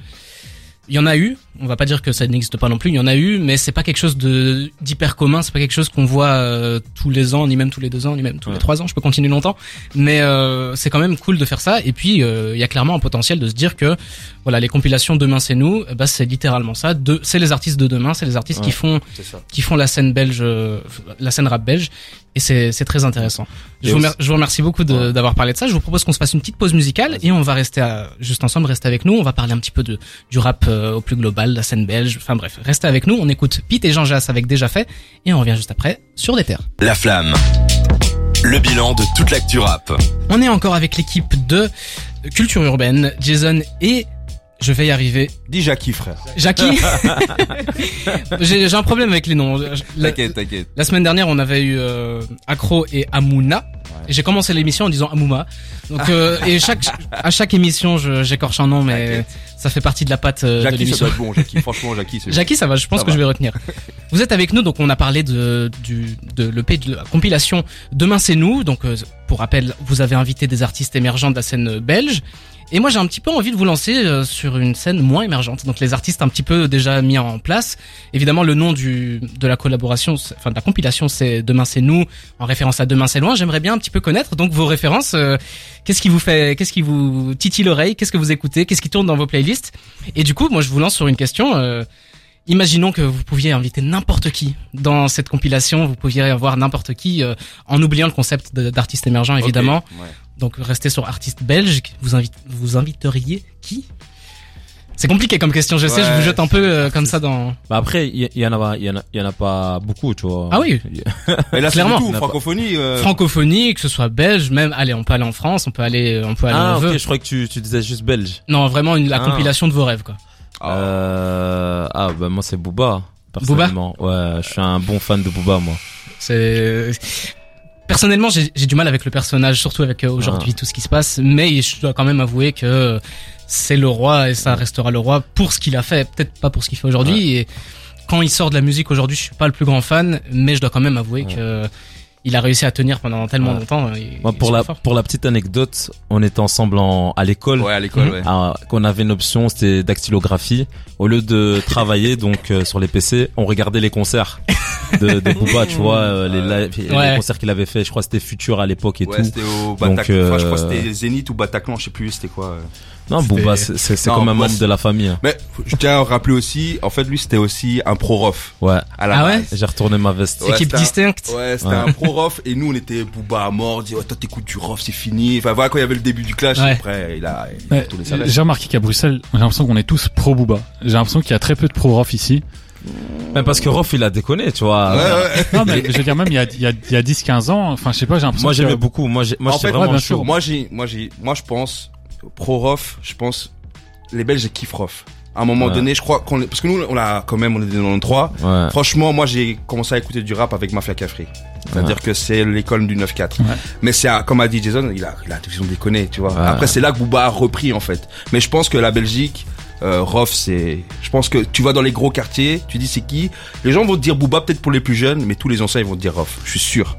Speaker 2: il y en a eu. On va pas dire que ça n'existe pas non plus. Il y en a eu, mais c'est pas quelque chose de d'hyper commun. C'est pas quelque chose qu'on voit euh, tous les ans, ni même tous les deux ans, ni même tous les trois ans. Je peux continuer longtemps, mais euh, c'est quand même cool de faire ça. Et puis euh, il y a clairement un potentiel de se dire que voilà les compilations demain c'est nous. ben, c'est littéralement ça. De, c'est les artistes de demain, c'est les artistes qui font qui font la scène belge, euh, la scène rap belge, et c'est c'est très intéressant. Je vous, je remercie beaucoup de-
Speaker 6: Ouais.
Speaker 2: d'avoir parlé de ça. Je vous propose qu'on se fasse une petite pause musicale et on va rester à- juste ensemble, rester avec nous. On va parler un petit peu de du rap euh, au plus global, la scène belge. Enfin bref, restez avec nous. On écoute Pete et Jean Jass avec Déjà fait et on revient juste après sur des terres.
Speaker 1: La flamme. Le bilan de toute l'actu rap.
Speaker 2: On est encore avec l'équipe de Culture Urbaine, Jason et je vais y arriver.
Speaker 5: Dis Jackie, frère.
Speaker 2: Jackie J'ai un problème avec les noms. La,
Speaker 5: T'inquiète, t'inquiète.
Speaker 2: la semaine dernière, on avait eu euh, Accro et Amouna. Et J'ai commencé l'émission en disant Amouma. Donc euh, et chaque à chaque émission, j'écorche un nom, mais ça fait partie de la patte euh, de
Speaker 5: Jackie, ça
Speaker 2: l'émission.
Speaker 5: être bon, Jackie. Franchement, Jackie, c'est
Speaker 2: Jackie, ça va, je pense
Speaker 5: Ça
Speaker 2: que
Speaker 5: va.
Speaker 2: je vais retenir. Vous êtes avec nous, donc on a parlé de, du, de l'EP, de la compilation Demain c'est nous. Donc, euh, pour rappel, vous avez invité des artistes émergents de la scène belge. Et moi, j'ai un petit peu envie de vous lancer euh, sur une scène moins émergente. Donc, les artistes un petit peu déjà mis en place. Évidemment, le nom du, de la collaboration, enfin, de la compilation, c'est Demain c'est nous, en référence à Demain c'est loin. J'aimerais bien un petit peu connaître, donc, vos références. euh, qu'est-ce qui vous fait, qu'est-ce qui vous titille l'oreille? Qu'est-ce que vous écoutez? Qu'est-ce qui tourne dans vos playlists? Et du coup, moi, je vous lance sur une question, euh, Imaginons que vous pouviez inviter n'importe qui dans cette compilation, vous pouviez avoir n'importe qui euh, en oubliant le concept d'artiste émergent évidemment.
Speaker 5: Ouais.
Speaker 2: Donc restez sur artiste belge, vous invite, vous inviteriez qui? C'est compliqué comme question, je sais, je vous jette un peu euh, comme ça dans
Speaker 6: Bah après, il y, en a, pas- il y en a, il y en a pas beaucoup, tu vois.
Speaker 2: Ah oui.
Speaker 5: Mais là,
Speaker 2: Clairement.
Speaker 5: tout, francophonie. euh,
Speaker 2: francophonie, que ce soit belge, même allez, on peut aller en France, on peut aller on peut aller
Speaker 6: Ah
Speaker 2: où on
Speaker 6: ok,
Speaker 2: veut.
Speaker 6: je crois que tu, tu disais juste belge.
Speaker 2: Non, vraiment une, la
Speaker 6: Ah.
Speaker 2: compilation de vos rêves quoi.
Speaker 5: Ah,
Speaker 6: Euh, ah bah moi c'est Booba. Personnellement, ouais, je suis un bon fan de Booba moi.
Speaker 2: C'est personnellement j'ai j'ai du mal avec le personnage, surtout avec euh,
Speaker 6: Ah.
Speaker 2: aujourd'hui tout ce qui se passe, mais je dois quand même avouer que c'est le roi et ça restera le roi pour ce qu'il a fait, peut-être pas pour ce qu'il fait aujourd'hui. Et quand il sort de la musique aujourd'hui, je suis pas le plus grand fan, mais je dois quand même avouer
Speaker 6: Ouais.
Speaker 2: que il a réussi à tenir pendant tellement
Speaker 6: Ouais.
Speaker 2: longtemps. et-
Speaker 6: Moi
Speaker 2: et
Speaker 6: pour la
Speaker 2: fort.
Speaker 6: pour la petite anecdote, on était ensemble en, à l'école.
Speaker 5: ouais, à l'école, ouais.
Speaker 6: Ah, qu'on avait une option, c'était dactylographie. Au lieu de travailler donc euh, sur les PC, on regardait les concerts de, de Booba, tu vois, euh, les, live-
Speaker 2: Ouais.
Speaker 6: les concerts qu'il avait fait. Je crois que c'était Future à l'époque et
Speaker 5: Ouais,
Speaker 6: tout.
Speaker 5: c'était au
Speaker 6: Donc,
Speaker 5: Bataclan. Enfin, je crois que
Speaker 6: euh,
Speaker 5: c'était Zénith ou Bataclan, je sais plus, c'était quoi.
Speaker 6: Non, Booba, c'est c'est- c'est
Speaker 5: Non,
Speaker 6: comme un membre de la famille. hein.
Speaker 5: Mais je tiens à rappeler aussi, en fait, lui, c'était aussi un pro-rof
Speaker 6: Ouais,
Speaker 5: à la
Speaker 2: Ah ouais
Speaker 6: j'ai retourné ma veste.
Speaker 5: Ouais,
Speaker 2: Équipe
Speaker 5: c'était un-
Speaker 2: distincte.
Speaker 5: Ouais, c'était
Speaker 6: Ouais.
Speaker 5: un pro-rof et nous, on était Booba à mort, on dit, oh, toi, t'écoutes du rof, c'est fini. Enfin, voilà, quand il y avait le début du clash,
Speaker 2: Ouais.
Speaker 5: après, il a, il a veste.
Speaker 3: J'ai remarqué qu'à Bruxelles, j'ai l'impression qu'on est tous pro Booba. J'ai l'impression qu'il y a très peu de pro Rof ici.
Speaker 6: Même parce que Rof, il a déconné, tu vois.
Speaker 5: Ouais, ouais.
Speaker 3: Non, mais je veux dire, même il y a, il y a, il y a 10-15 ans, enfin, je sais pas, j'ai l'impression
Speaker 6: Moi,
Speaker 3: que-
Speaker 6: j'aimais beaucoup. Moi, j'ai- moi,
Speaker 5: En
Speaker 6: j'étais
Speaker 5: fait,
Speaker 6: vraiment
Speaker 3: ouais, bien
Speaker 6: chaud.
Speaker 3: sûr.
Speaker 5: Moi, j'ai, moi, j'ai, moi, je pense, pro-rof, je pense, les Belges kiffent rof. À un moment
Speaker 6: Ouais.
Speaker 5: donné, je crois qu'on parce que nous, on a, quand même, on est des 93.
Speaker 6: Ouais.
Speaker 5: Franchement, moi, j'ai commencé à écouter du rap avec Mafia Cafri. C'est-à-dire que c'est l'école du 9-4.
Speaker 3: Ouais.
Speaker 5: Mais c'est, à- comme a dit Jason, il a, il a ils ont déconné, tu vois.
Speaker 6: Ouais.
Speaker 5: Après, c'est là que Booba a repris, en fait. Mais je pense que la Belgique, euh, Rof, c'est, je pense que tu vas dans les gros quartiers, tu dis c'est qui. Les gens vont te dire Booba peut-être pour les plus jeunes, mais tous les anciens, ils vont te dire Rof. Je suis sûr.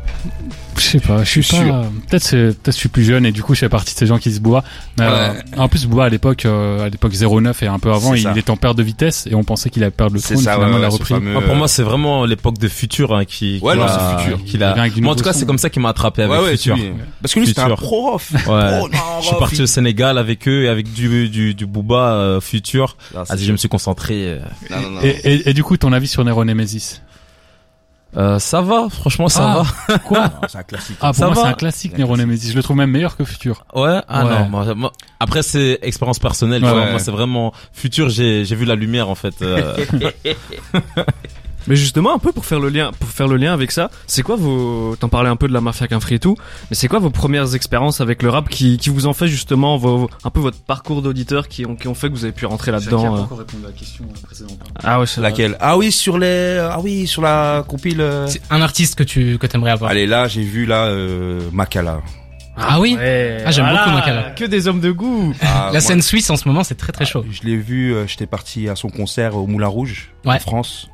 Speaker 3: Je sais pas, je suis pas.
Speaker 5: sûr.
Speaker 3: Peut-être c'est, peut-être je suis plus jeune et du coup je fais partie de ces gens qui se Booba. Mais euh, en plus Booba à l'époque, euh, à l'époque 09 et un peu avant,
Speaker 5: C'est
Speaker 3: il
Speaker 5: ça.
Speaker 3: était en perte de vitesse et on pensait qu'il allait perdre le
Speaker 5: C'est
Speaker 3: trône.
Speaker 5: ça,
Speaker 3: finalement
Speaker 5: ouais,
Speaker 3: il a
Speaker 5: ouais, ce
Speaker 3: repris.
Speaker 5: fameux,
Speaker 6: Ah, pour
Speaker 5: euh,
Speaker 6: moi, c'est vraiment l'époque de Futur hein, qui.
Speaker 5: Ouais,
Speaker 6: qui
Speaker 5: non, c'est Futur.
Speaker 6: a-
Speaker 3: du
Speaker 6: Moi, en tout cas,
Speaker 3: son.
Speaker 6: c'est comme ça qu'il m'a attrapé avec
Speaker 5: ouais, ouais,
Speaker 6: Futur.
Speaker 5: Parce que lui, c'était un
Speaker 6: Futur.
Speaker 5: Pro, non,
Speaker 6: Je suis
Speaker 5: Rof,
Speaker 6: parti au Sénégal avec eux et avec du du, du Booba euh, Futur.
Speaker 5: Non,
Speaker 6: Vas-y, je me suis concentré. euh.
Speaker 5: Non, non, non.
Speaker 3: Et, et, et du coup, ton avis sur Nero Nemesis
Speaker 6: Euh, ça va, franchement, ça
Speaker 3: Ah.
Speaker 6: va.
Speaker 3: Quoi?
Speaker 5: Non, c'est un classique.
Speaker 3: Ah, pour
Speaker 6: Ça
Speaker 3: moi,
Speaker 6: va
Speaker 3: c'est un classique, Nero. Nemesis. Je le trouve même meilleur que Futur.
Speaker 6: Ouais. Ah
Speaker 3: Ouais.
Speaker 6: non. moi- moi- après, c'est expérience personnelle.
Speaker 3: Ouais.
Speaker 6: Moi, c'est vraiment Futur. J'ai j'ai vu la lumière en fait. euh.
Speaker 4: Mais justement, un peu pour faire le lien, pour faire le lien avec ça, c'est quoi vos, t'en parlais un peu de la mafia qu'un et tout, mais c'est quoi vos premières expériences avec le rap qui, qui vous ont fait justement vos, un peu votre parcours d'auditeur qui ont, qui ont fait que vous avez pu rentrer là-dedans. euh.
Speaker 3: répondu à la question précédente.
Speaker 4: Ah ouais, c'est.
Speaker 5: Laquelle? Ah oui, sur les, ah oui, sur la compile. euh,
Speaker 2: C'est un artiste que tu que t'aimerais avoir.
Speaker 5: Allez, là, j'ai vu là euh, Makala.
Speaker 2: Ah oui?
Speaker 4: Ouais,
Speaker 2: Ah, j'aime
Speaker 4: voilà,
Speaker 2: beaucoup Makala.
Speaker 4: Que des hommes de goût.
Speaker 5: Ah,
Speaker 2: La
Speaker 5: moi,
Speaker 2: scène suisse en ce moment, c'est très très chaud.
Speaker 5: Je l'ai vu, euh, j'étais parti à son concert au Moulin Rouge,
Speaker 2: Ouais.
Speaker 5: en France.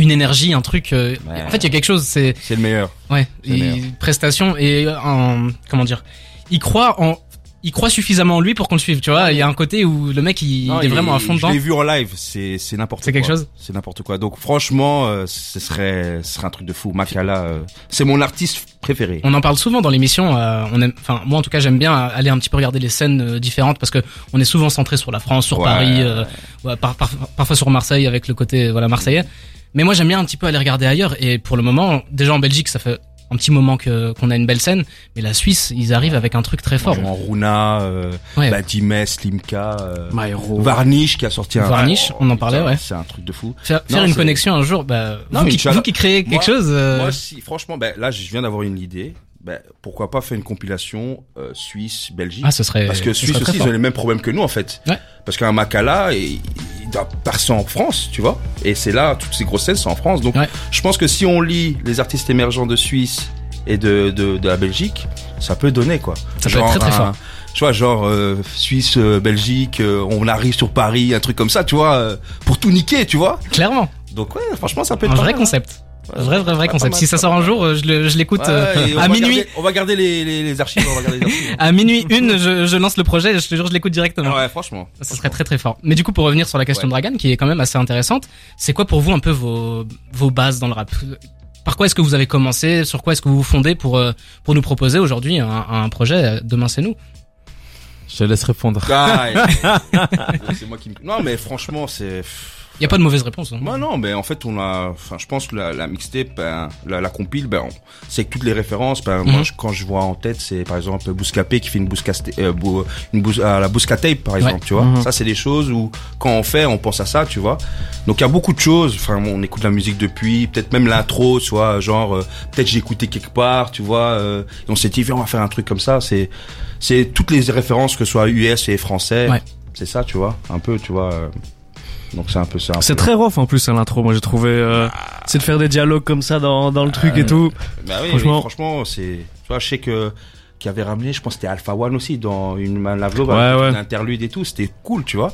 Speaker 2: Une énergie, un truc. euh,
Speaker 5: Ouais.
Speaker 2: En fait, il y a quelque chose. C'est
Speaker 5: C'est le meilleur.
Speaker 2: ouais,
Speaker 5: meilleur.
Speaker 2: prestation et un comment dire. Il croit en. Il croit suffisamment en lui pour qu'on le suive, tu vois. Il y a un côté où le mec, il,
Speaker 5: Non,
Speaker 2: est vraiment à fond
Speaker 5: Je
Speaker 2: dedans.
Speaker 5: l'ai vu en live, c'est c'est n'importe quoi.
Speaker 2: C'est quelque chose
Speaker 5: C'est n'importe quoi. Donc franchement, euh, ce serait ce serait un truc de fou. Makala, euh, c'est mon artiste préféré.
Speaker 2: On en parle souvent dans l'émission. euh, on aime, enfin moi en tout cas j'aime bien aller un petit peu regarder les scènes euh, différentes parce que on est souvent centré sur la France, sur
Speaker 5: Ouais.
Speaker 2: Paris, euh, ouais, par- par- parfois sur Marseille avec le côté voilà marseillais. Mais moi j'aime bien un petit peu aller regarder ailleurs et pour le moment déjà en Belgique ça fait un petit moment que qu'on a une belle scène, mais la Suisse ils arrivent avec un truc très fort.
Speaker 5: En Runa, euh,
Speaker 2: Ouais.
Speaker 5: bah, Slimka, euh,
Speaker 4: Myro.
Speaker 5: Varnish qui a sorti un.
Speaker 2: Varnish, on en parlait,
Speaker 5: putain,
Speaker 2: ouais.
Speaker 5: C'est un truc de fou.
Speaker 2: Faire, une connexion un jour, bah,
Speaker 5: Non,
Speaker 2: vous, qui, vous qui créez quelque
Speaker 5: Moi-
Speaker 2: chose, euh,
Speaker 5: Moi, si, franchement, ben, là, je viens d'avoir une idée. Ben, pourquoi pas faire une compilation euh, Suisse, Belgique?
Speaker 2: Ah ce serait
Speaker 5: Parce que Suisse aussi, ils ont les mêmes problèmes que nous, en fait.
Speaker 2: Ouais.
Speaker 5: Parce qu'un Makala, il, il doit passer en France, tu vois. Et c'est là, toutes ces grosses scènes sont en France. Donc,
Speaker 2: Ouais.
Speaker 5: je pense que si on lit les artistes émergents de Suisse et de, de, de la Belgique, ça peut donner, quoi.
Speaker 2: Ça peut être très, très fort.
Speaker 5: Tu vois, genre, euh, Suisse, euh, Belgique, euh, on arrive sur Paris, un truc comme ça, tu vois, euh, pour tout niquer, tu vois.
Speaker 2: Clairement,
Speaker 5: Donc, ouais, franchement, ça peut être
Speaker 2: un vrai
Speaker 5: mal, hein.
Speaker 2: concept. Vrai, vrai, vrai concept.
Speaker 5: mal,
Speaker 2: Si ça sort un jour, euh, je l'écoute
Speaker 5: Ouais,
Speaker 2: euh,
Speaker 5: et on
Speaker 2: à minuit.
Speaker 5: garder- on va garder les, les, les archives, on va garder les archives.
Speaker 2: À minuit une, je, je lance le projet, je te jure, je l'écoute directement.
Speaker 5: ouais, franchement.
Speaker 2: Ça serait très très fort. Mais du coup, pour revenir sur la question
Speaker 5: Ouais.
Speaker 2: de Dragan, qui est quand même assez intéressante, c'est quoi pour vous un peu vos, vos bases dans le rap? Par quoi est-ce que vous avez commencé? Sur quoi est-ce que vous vous fondez pour, euh, pour nous proposer aujourd'hui un, un projet euh, Demain c'est nous?
Speaker 6: Je te laisse répondre.
Speaker 5: Ah, c'est moi qui me... Non, mais franchement, c'est...
Speaker 2: Il y a pas de mauvaise réponse. hein.
Speaker 5: Moi non, mais en fait on a, enfin je pense que la, la mixtape, ben, la, la compile, ben, on- c'est que toutes les références. Ben, moi
Speaker 2: Mhm.
Speaker 5: je- quand je vois en tête, c'est par exemple Bouscapé qui fait une Bouscaste, euh, bou- une bous, à la Bouscatape par exemple, tu vois.
Speaker 4: Mhm.
Speaker 5: Ça c'est des choses où quand on fait, on pense à ça, tu vois. Donc il y a beaucoup de choses. Enfin on écoute la musique depuis, peut-être même l'intro, tu vois, genre euh, peut-être j'ai écouté quelque part, tu vois. euh, et on s'est dit viens on va faire un truc comme ça. C'est c'est toutes les références que ce soit US et français.
Speaker 2: Ouais.
Speaker 5: C'est ça, tu vois, un peu, tu vois. Euh, donc c'est un peu ça.
Speaker 4: C'est très rough en plus à l'intro, moi j'ai trouvé. Euh, c'est de faire des dialogues comme ça dans, dans le truc et tout.
Speaker 5: Bah oui,
Speaker 4: Franchement-
Speaker 5: franchement, franchement c'est. Tu vois, je sais que qui avait ramené, je pense que c'était Alpha One aussi dans une Man Love Love,
Speaker 4: Ouais,
Speaker 5: interlude et tout, c'était cool, tu vois.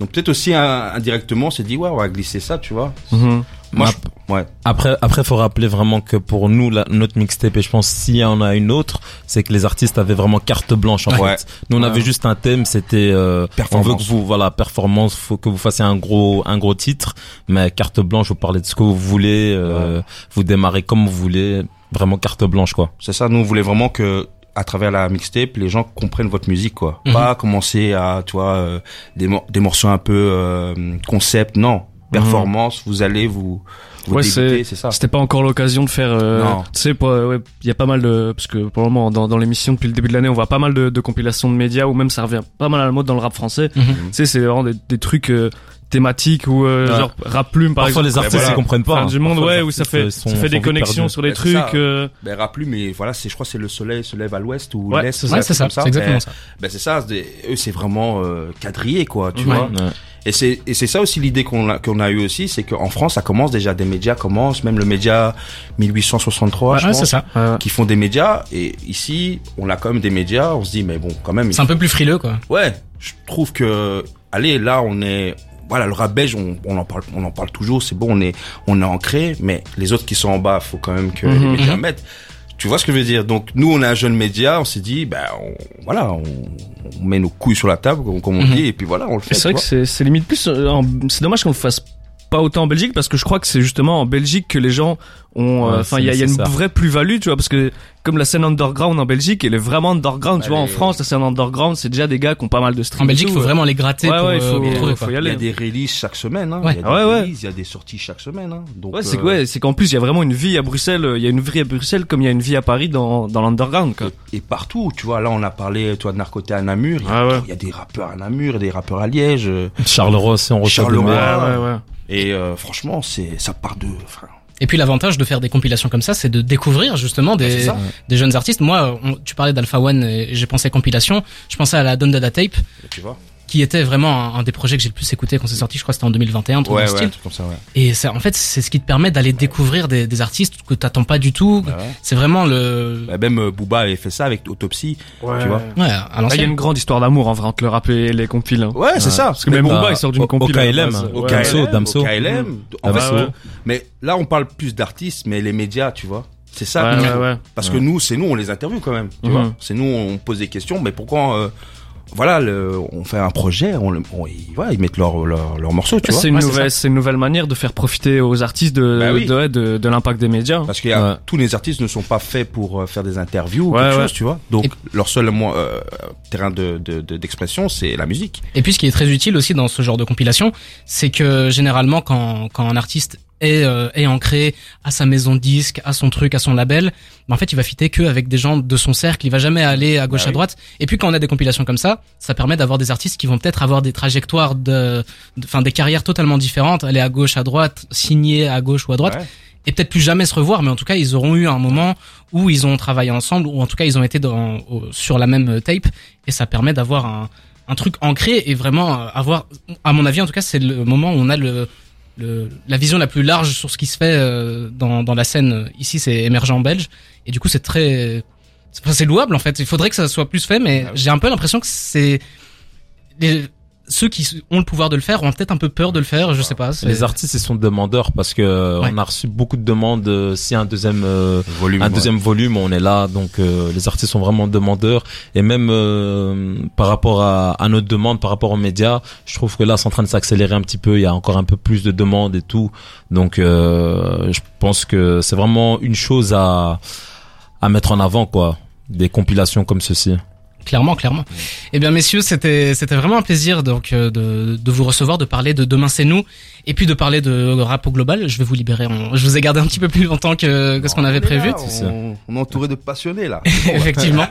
Speaker 5: Donc peut-être aussi indirectement, on s'est dit ouais, on va glisser ça, tu vois.
Speaker 4: Mhm.
Speaker 5: Moi, je- ouais.
Speaker 6: Après, après, faut rappeler vraiment que pour nous, la, notre mixtape, et je pense s'il y en a une autre, c'est que les artistes avaient vraiment carte blanche en
Speaker 5: Ouais.
Speaker 6: fait. Nous, on
Speaker 5: Ouais.
Speaker 6: avait juste un thème, c'était euh, on
Speaker 5: Performance.
Speaker 6: veut que vous, voilà, performance, faut que vous fassiez un gros, un gros titre, mais carte blanche, vous parlez de ce que vous voulez, euh, vous démarrez comme vous voulez, vraiment carte blanche quoi.
Speaker 5: C'est ça, nous on voulait vraiment que à travers la mixtape, les gens comprennent votre musique, quoi.
Speaker 2: Mhm.
Speaker 5: Pas commencer à, tu vois, euh, des, des morceaux un peu euh, concept, non. Performance, vous allez vous, vous
Speaker 4: Ouais,
Speaker 5: débuter, c'est ça.
Speaker 4: C'était pas encore l'occasion de faire. euh,
Speaker 5: Non.
Speaker 4: Tu sais, pour- ouais, il y a pas mal de parce que pour le moment dans, dans l'émission depuis le début de l'année, on voit pas mal de, de compilations de médias ou même ça revient pas mal à la mode dans le rap français.
Speaker 2: Mhm.
Speaker 4: Tu sais, c'est vraiment des, des trucs euh, thématiques ou euh,
Speaker 6: Ouais.
Speaker 4: genre rap plume par
Speaker 6: Parfois
Speaker 4: exemple.
Speaker 6: les artistes
Speaker 5: voilà.
Speaker 6: ils comprennent pas.
Speaker 4: Fin
Speaker 6: hein.
Speaker 4: du monde,
Speaker 6: Parfois, les
Speaker 4: ouais, où ça
Speaker 6: artistes,
Speaker 4: fait
Speaker 6: euh, sont-
Speaker 4: ça fait des connexions
Speaker 6: perdus.
Speaker 4: sur
Speaker 5: c'est
Speaker 4: trucs.
Speaker 5: ça.
Speaker 4: euh,
Speaker 5: Ben, rappelez, mais voilà, c'est, je crois que c'est le soleil se lève à l'ouest ou
Speaker 4: Ouais,
Speaker 5: l'est.
Speaker 4: c'est
Speaker 2: Ouais, c'est ça, c'est exactement
Speaker 5: Ben,
Speaker 2: ça.
Speaker 5: Ben c'est ça, eux c'est vraiment euh, quadrillé quoi, tu
Speaker 2: Ouais.
Speaker 5: vois.
Speaker 6: Ouais.
Speaker 5: Et c'est et c'est ça aussi l'idée qu'on a qu'on a eu aussi, c'est qu'en France ça commence déjà des médias commencent, même le média 1863, je
Speaker 2: Ouais,
Speaker 5: pense,
Speaker 2: c'est ça.
Speaker 5: qui font des médias. Et ici on a quand même des médias, on se dit mais bon quand même.
Speaker 2: C'est un peu plus frileux quoi.
Speaker 5: Ouais, je trouve que allez là on est voilà le rap belge on, on en parle on en parle toujours, c'est bon on est on est ancré, mais les autres qui sont en bas faut quand même que les
Speaker 4: Mhm.
Speaker 5: médias mettent. Tu vois ce que je veux dire? Donc nous on est un jeune média, on s'est dit ben on, voilà on, on met nos couilles sur la table comme, comme on
Speaker 2: Mhm.
Speaker 5: dit et puis voilà on le fait.
Speaker 4: C'est vrai que c'est limite plus. euh, C'est dommage qu'on le fasse pas autant en Belgique parce que je crois que c'est justement en Belgique que les gens ont. euh,
Speaker 6: Ouais,
Speaker 4: Enfin,
Speaker 6: c'est
Speaker 4: il y a, il y a une vraie plus-value, tu vois, parce que comme la scène underground en Belgique, elle est vraiment underground. tu
Speaker 5: Elle
Speaker 4: vois, en France, la scène underground, c'est déjà des gars qui ont pas mal de streams.
Speaker 2: En Belgique, il faut vraiment les gratter
Speaker 4: Ouais,
Speaker 2: pour,
Speaker 4: ouais, il
Speaker 2: euh,
Speaker 4: faut-
Speaker 2: pour trouver
Speaker 4: faut
Speaker 2: quoi.
Speaker 4: y
Speaker 5: Il y
Speaker 4: aller.
Speaker 5: a des releases chaque semaine, hein.
Speaker 2: Ouais.
Speaker 5: il y a des releases, il y a des sorties chaque semaine. Hein. Donc,
Speaker 4: Ouais, c'est
Speaker 5: euh,
Speaker 4: c'est qu'en plus il y a vraiment une vie à Bruxelles. Il y a une vie à Bruxelles comme il y a une vie à Paris dans dans l'underground. quoi.
Speaker 5: et partout, tu vois, là on a parlé, toi, de Narcoté à Namur, il y, a,
Speaker 4: Ah ouais.
Speaker 5: il y a des rappeurs à Namur, des rappeurs à Liège, euh,
Speaker 6: Charleroi, si on reçoit
Speaker 5: Charleroi. Et euh, franchement, c'est ça part de. Enfin,
Speaker 2: Et puis l'avantage de faire des compilations comme ça, c'est de découvrir justement
Speaker 5: c'est
Speaker 2: des, jeunes artistes. Moi, on- tu parlais d'Alpha One et j'ai pensé compilation. Je pensais à la Don Dada Tape,
Speaker 5: Tu vois.
Speaker 2: Qui était vraiment un, un des projets que j'ai le plus écouté quand c'est sorti. Je crois que c'était en 2021, un truc
Speaker 5: Ouais, ouais,
Speaker 2: style.
Speaker 5: truc comme ça, ouais.
Speaker 2: Et ça, en fait, c'est ce qui te permet d'aller découvrir des, des artistes que t'attends pas du tout.
Speaker 5: Bah ouais.
Speaker 2: C'est vraiment le,
Speaker 5: Bah, même euh, Booba avait fait ça avec Autopsie.
Speaker 4: Ouais.
Speaker 5: Tu vois.
Speaker 2: ouais, à
Speaker 4: Il y a une grande histoire d'amour en vrai entre le rap et les compiles. hein.
Speaker 5: Ouais, c'est ça.
Speaker 4: Parce que même
Speaker 5: bon,
Speaker 4: Booba,
Speaker 6: bah,
Speaker 4: il sort d'une compile.
Speaker 6: KLM, au
Speaker 4: Ouais.
Speaker 6: Damso,
Speaker 5: KLM,
Speaker 6: Damso.
Speaker 5: au KLM. En
Speaker 4: Ouais,
Speaker 5: fait,
Speaker 4: ouais.
Speaker 5: Mais là, on parle plus d'artistes, mais les médias, tu vois. C'est ça.
Speaker 4: Ouais, ouais, ouais.
Speaker 5: Parce que nous, c'est nous, on les interviewe quand même. Tu
Speaker 4: Mhm.
Speaker 5: vois. C'est nous, on pose des questions. Mais pourquoi euh, Voilà, le, on fait un projet. On, le- on- ils, voilà, ils mettent leur leur, leur morceau, tu vois.
Speaker 4: C'est une
Speaker 2: Ouais,
Speaker 4: nouvelle, c'est une nouvelle manière de faire profiter aux artistes de,
Speaker 5: Bah oui.
Speaker 4: de, de, de l'impact des médias.
Speaker 5: Parce que y a-
Speaker 6: Ouais.
Speaker 5: tous les artistes ne sont pas faits pour euh, faire des interviews ou
Speaker 4: Ouais,
Speaker 5: quelque
Speaker 4: ouais.
Speaker 5: chose, tu vois. Donc
Speaker 2: Et-
Speaker 5: leur seul moi, euh, terrain de de- de- d'expression, c'est la musique.
Speaker 2: Et puis ce qui est très utile aussi dans ce genre de compilation, c'est que généralement quand, quand un artiste est, euh, est ancré à sa maison de disque, à son truc, à son label, bah, en fait il va fitter que avec des gens de son cercle, il va jamais aller à gauche
Speaker 5: Bah
Speaker 2: à
Speaker 5: oui.
Speaker 2: droite. Et puis quand on a des compilations comme ça, ça permet d'avoir des artistes qui vont peut-être avoir des trajectoires de, enfin des carrières totalement différentes, aller à gauche à droite, signer à gauche ou à droite.
Speaker 5: Ouais.
Speaker 2: et peut-être plus jamais se revoir, mais en tout cas, ils auront eu un moment où ils ont travaillé ensemble, ou en tout cas, ils ont été dans, sur la même euh, tape, et ça permet d'avoir un, un truc ancré et vraiment euh, avoir, à mon avis, en tout cas, c'est le moment où on a le, le, la vision la plus large sur ce qui se fait euh, dans, dans la scène. Ici, c'est émergent belge, et du coup, c'est très, c'est enfin, c'est louable en fait. Il faudrait que ça soit plus fait, mais
Speaker 5: Ah oui.
Speaker 2: j'ai un peu l'impression que c'est les, ceux qui ont le pouvoir de le faire ont peut-être un peu peur de le faire. Je sais pas.
Speaker 6: Les artistes, ils sont demandeurs parce que
Speaker 2: Ouais.
Speaker 6: on a reçu beaucoup de demandes. euh, a un deuxième, euh,
Speaker 5: Volume.
Speaker 6: un
Speaker 5: ouais.
Speaker 6: deuxième volume, on est là. Donc euh, les artistes sont vraiment demandeurs. Et même euh, par rapport à, à notre demande, par rapport aux médias, je trouve que là, c'est en train de s'accélérer un petit peu. Il y a encore un peu plus de demandes et tout. Donc euh, je pense que c'est vraiment une chose à à mettre en avant, quoi. Des compilations comme ceci.
Speaker 2: Clairement, clairement. Eh bien, messieurs, c'était c'était vraiment un plaisir donc euh, de de vous recevoir, de parler de demain c'est nous, et puis de parler de rap au global. Je vais vous libérer. Je vous ai gardé un petit peu plus longtemps que, que ce qu'on avait prévu.
Speaker 5: là, on, on est entouré de passionnés là.
Speaker 2: Effectivement.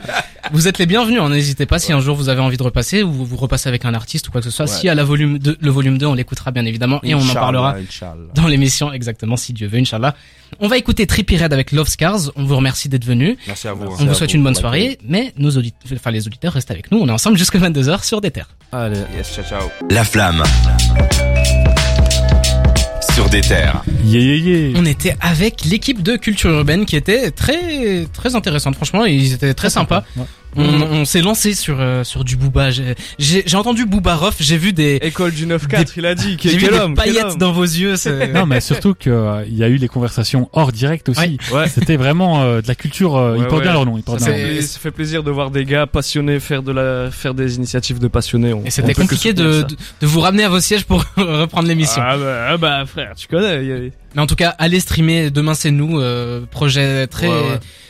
Speaker 2: Vous êtes les bienvenus. hein. N'hésitez pas si un jour vous avez envie de repasser ou vous repassez avec un artiste ou quoi que ce soit.
Speaker 5: Ouais.
Speaker 2: Si à la volume 2, le volume 2, on l'écoutera bien évidemment et on en parlera
Speaker 5: Inch'Allah.
Speaker 2: dans l'émission exactement si Dieu veut, Inch'Allah. On va écouter Trippie Red avec Love Scars. On vous remercie d'être venus.
Speaker 5: Merci à vous.
Speaker 2: On vous souhaite une bonne soirée, mais nos auditeurs, enfin les auditeurs restent avec nous. On est ensemble jusqu'à 22h sur des terres.
Speaker 4: Allez.
Speaker 5: Yes, ciao, ciao.
Speaker 1: La flamme. Sur des terres.
Speaker 3: Yeah, yeah, yeah.
Speaker 2: On était avec l'équipe de culture urbaine qui était très très intéressante. Franchement, ils étaient très sympas.
Speaker 3: Ouais.
Speaker 2: On, on s'est lancé sur euh, sur du Booba. J'ai j'ai j'ai entendu Booba Rough. J'ai vu des
Speaker 4: École du 9-4, il a dit.
Speaker 2: j'ai
Speaker 4: Quel,
Speaker 2: vu
Speaker 4: quel
Speaker 2: des
Speaker 4: homme, quel
Speaker 2: paillettes
Speaker 4: homme.
Speaker 2: dans vos yeux. c'est-
Speaker 3: Non, mais surtout que euh, il y a eu les conversations hors direct aussi.
Speaker 4: Ouais.
Speaker 3: C'était vraiment euh, de la culture. euh,
Speaker 4: Ouais,
Speaker 3: ils portent
Speaker 4: ouais.
Speaker 3: bien leur nom. Ils portent
Speaker 4: Ça
Speaker 3: bien leur
Speaker 4: fait,
Speaker 3: nom.
Speaker 4: Ça fait plaisir de voir des gars passionnés faire de la, faire des initiatives de passionnés. On-
Speaker 2: Et c'était compliqué de, de de vous ramener à vos sièges pour reprendre l'émission.
Speaker 4: Ah bah, ah bah, frère, tu connais. il y a-
Speaker 2: Mais en tout cas, allez streamer. Demain c'est nous. euh, projet très
Speaker 4: Ouais,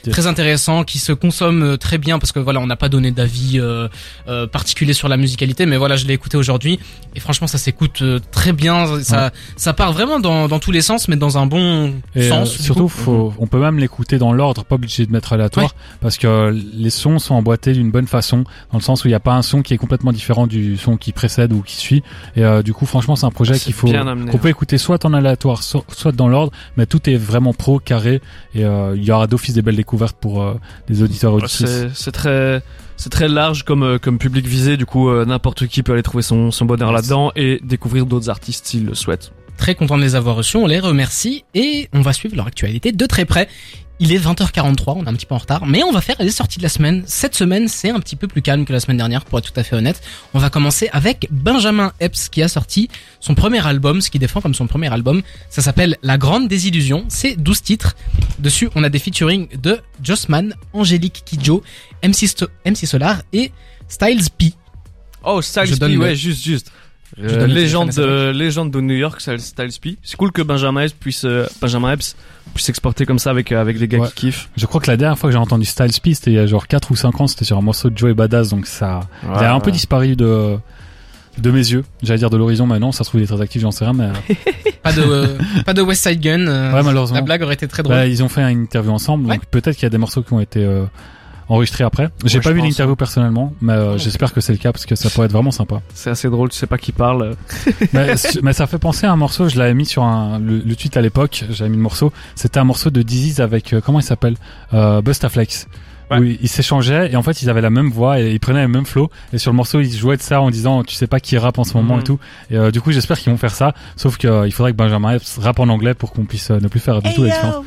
Speaker 4: ouais.
Speaker 2: très intéressant qui se consomme euh, très bien parce que voilà, on n'a pas donné d'avis euh, euh, particulier sur la musicalité, mais voilà, je l'ai écouté aujourd'hui et franchement, ça s'écoute euh, très bien. Ça ça part vraiment dans dans tous les sens, mais dans un bon
Speaker 3: Et,
Speaker 2: sens.
Speaker 3: euh, surtout, faut, on peut même l'écouter dans l'ordre, pas obligé de mettre aléatoire, parce que les sons sont emboîtés d'une bonne façon, dans le sens où il n'y a pas un son qui est complètement différent du son qui précède ou qui suit. Et euh, du coup, franchement, c'est un projet qu'il faut qu'on peut écouter soit en aléatoire, so- soit dans l'ordre, mais tout est vraiment pro, carré, et euh, il y aura d'office des belles découvertes pour euh, les auditeurs auditrices.
Speaker 4: C'est très, c'est très large comme, euh, comme public visé. Du coup, euh, n'importe qui peut aller trouver son, son bonheur là-dedans et découvrir d'autres artistes s'il le souhaite.
Speaker 2: Très content de les avoir reçus, on les remercie et on va suivre leur actualité de très près. Il est 20h43, on est un petit peu en retard, mais on va faire les sorties de la semaine. Cette semaine, c'est un petit peu plus calme que la semaine dernière, pour être tout à fait honnête. On va commencer avec Benjamin Epps qui a sorti son premier album, ce qu'il défend comme son premier album. Ça s'appelle La Grande Désillusion, c'est 12 titres. Dessus, on a des featuring de Jossman, Angélique Kidjo, MC, Solar et Styles P.
Speaker 4: Oh, Styles P,
Speaker 2: le-
Speaker 4: ouais, juste, juste. Euh, légende de légende de New York, Styles Styles P. C'est cool que Benjamin Epps puisse euh, Benjamin Epps puisse s'exporter comme ça avec euh, avec des gars
Speaker 3: Ouais.
Speaker 4: qui kiffent.
Speaker 3: Je crois que la dernière fois que j'ai entendu Styles P, c'était il y a genre 4 ou 5 ans, c'était sur un morceau de Joey Badass, donc ça, il a un peu disparu de, de mes yeux. J'allais dire de l'horizon maintenant, ça se trouve il est très actif, j'en sais rien, mais euh,
Speaker 2: Pas de, euh, pas de West Side Gun. euh,
Speaker 3: ouais, malheureusement.
Speaker 2: la blague aurait été très drôle.
Speaker 3: Bah, ils ont fait une interview ensemble, donc
Speaker 2: Ouais.
Speaker 3: peut-être qu'il y a des morceaux qui ont été euh, enregistré après. J'ai
Speaker 4: Ouais,
Speaker 3: pas vu l'interview personnellement, mais euh, j'espère que c'est le cas parce que ça pourrait être vraiment sympa.
Speaker 4: C'est assez drôle, tu sais pas qui parle.
Speaker 3: mais, ça fait penser à un morceau, je l'avais mis sur un, le, le tweet à l'époque, j'avais mis le morceau, c'était un morceau de Disease avec, euh, comment il s'appelle euh, Bustaflex.
Speaker 4: Ouais.
Speaker 3: Où ils s'échangeaient et en fait ils avaient la même voix et ils prenaient le même flow et sur le morceau ils jouaient de ça en disant tu sais pas qui rappe en ce moment
Speaker 4: Mhm.
Speaker 3: et tout et euh, du coup j'espère qu'ils vont faire ça sauf que euh, il faudrait que Benjamin Epps rappe en anglais pour qu'on puisse euh, ne plus faire du tout la différence.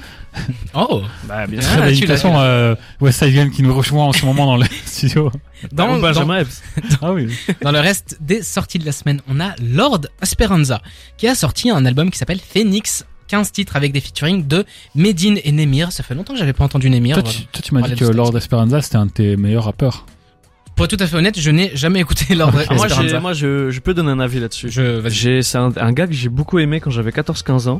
Speaker 2: Oh,
Speaker 4: Bah, bien
Speaker 2: Ah,
Speaker 3: Très
Speaker 2: tu l'as-
Speaker 3: façon euh, West Side Gun qui nous rejoint en ce moment dans le studio.
Speaker 2: dans, dans,
Speaker 4: Benjamin Epps.
Speaker 3: Ah oui.
Speaker 2: dans le reste des sorties de la semaine, on a Lord Esperanza qui a sorti un album qui s'appelle Phoenix. 15 titres avec des featuring de Medine et Nemir. Ça fait longtemps que j'avais pas entendu Nemir.
Speaker 3: Toi,
Speaker 2: voilà.
Speaker 3: tu, toi, tu m'as dit
Speaker 2: de
Speaker 3: que. Lord Esperanza c'était un de tes meilleurs rappeurs.
Speaker 2: Pour être tout à fait honnête, je n'ai jamais écouté Lord Esperanza.
Speaker 4: moi, je, je peux donner un avis là-dessus. C'est un, un gars que j'ai beaucoup aimé quand j'avais 14-15 ans.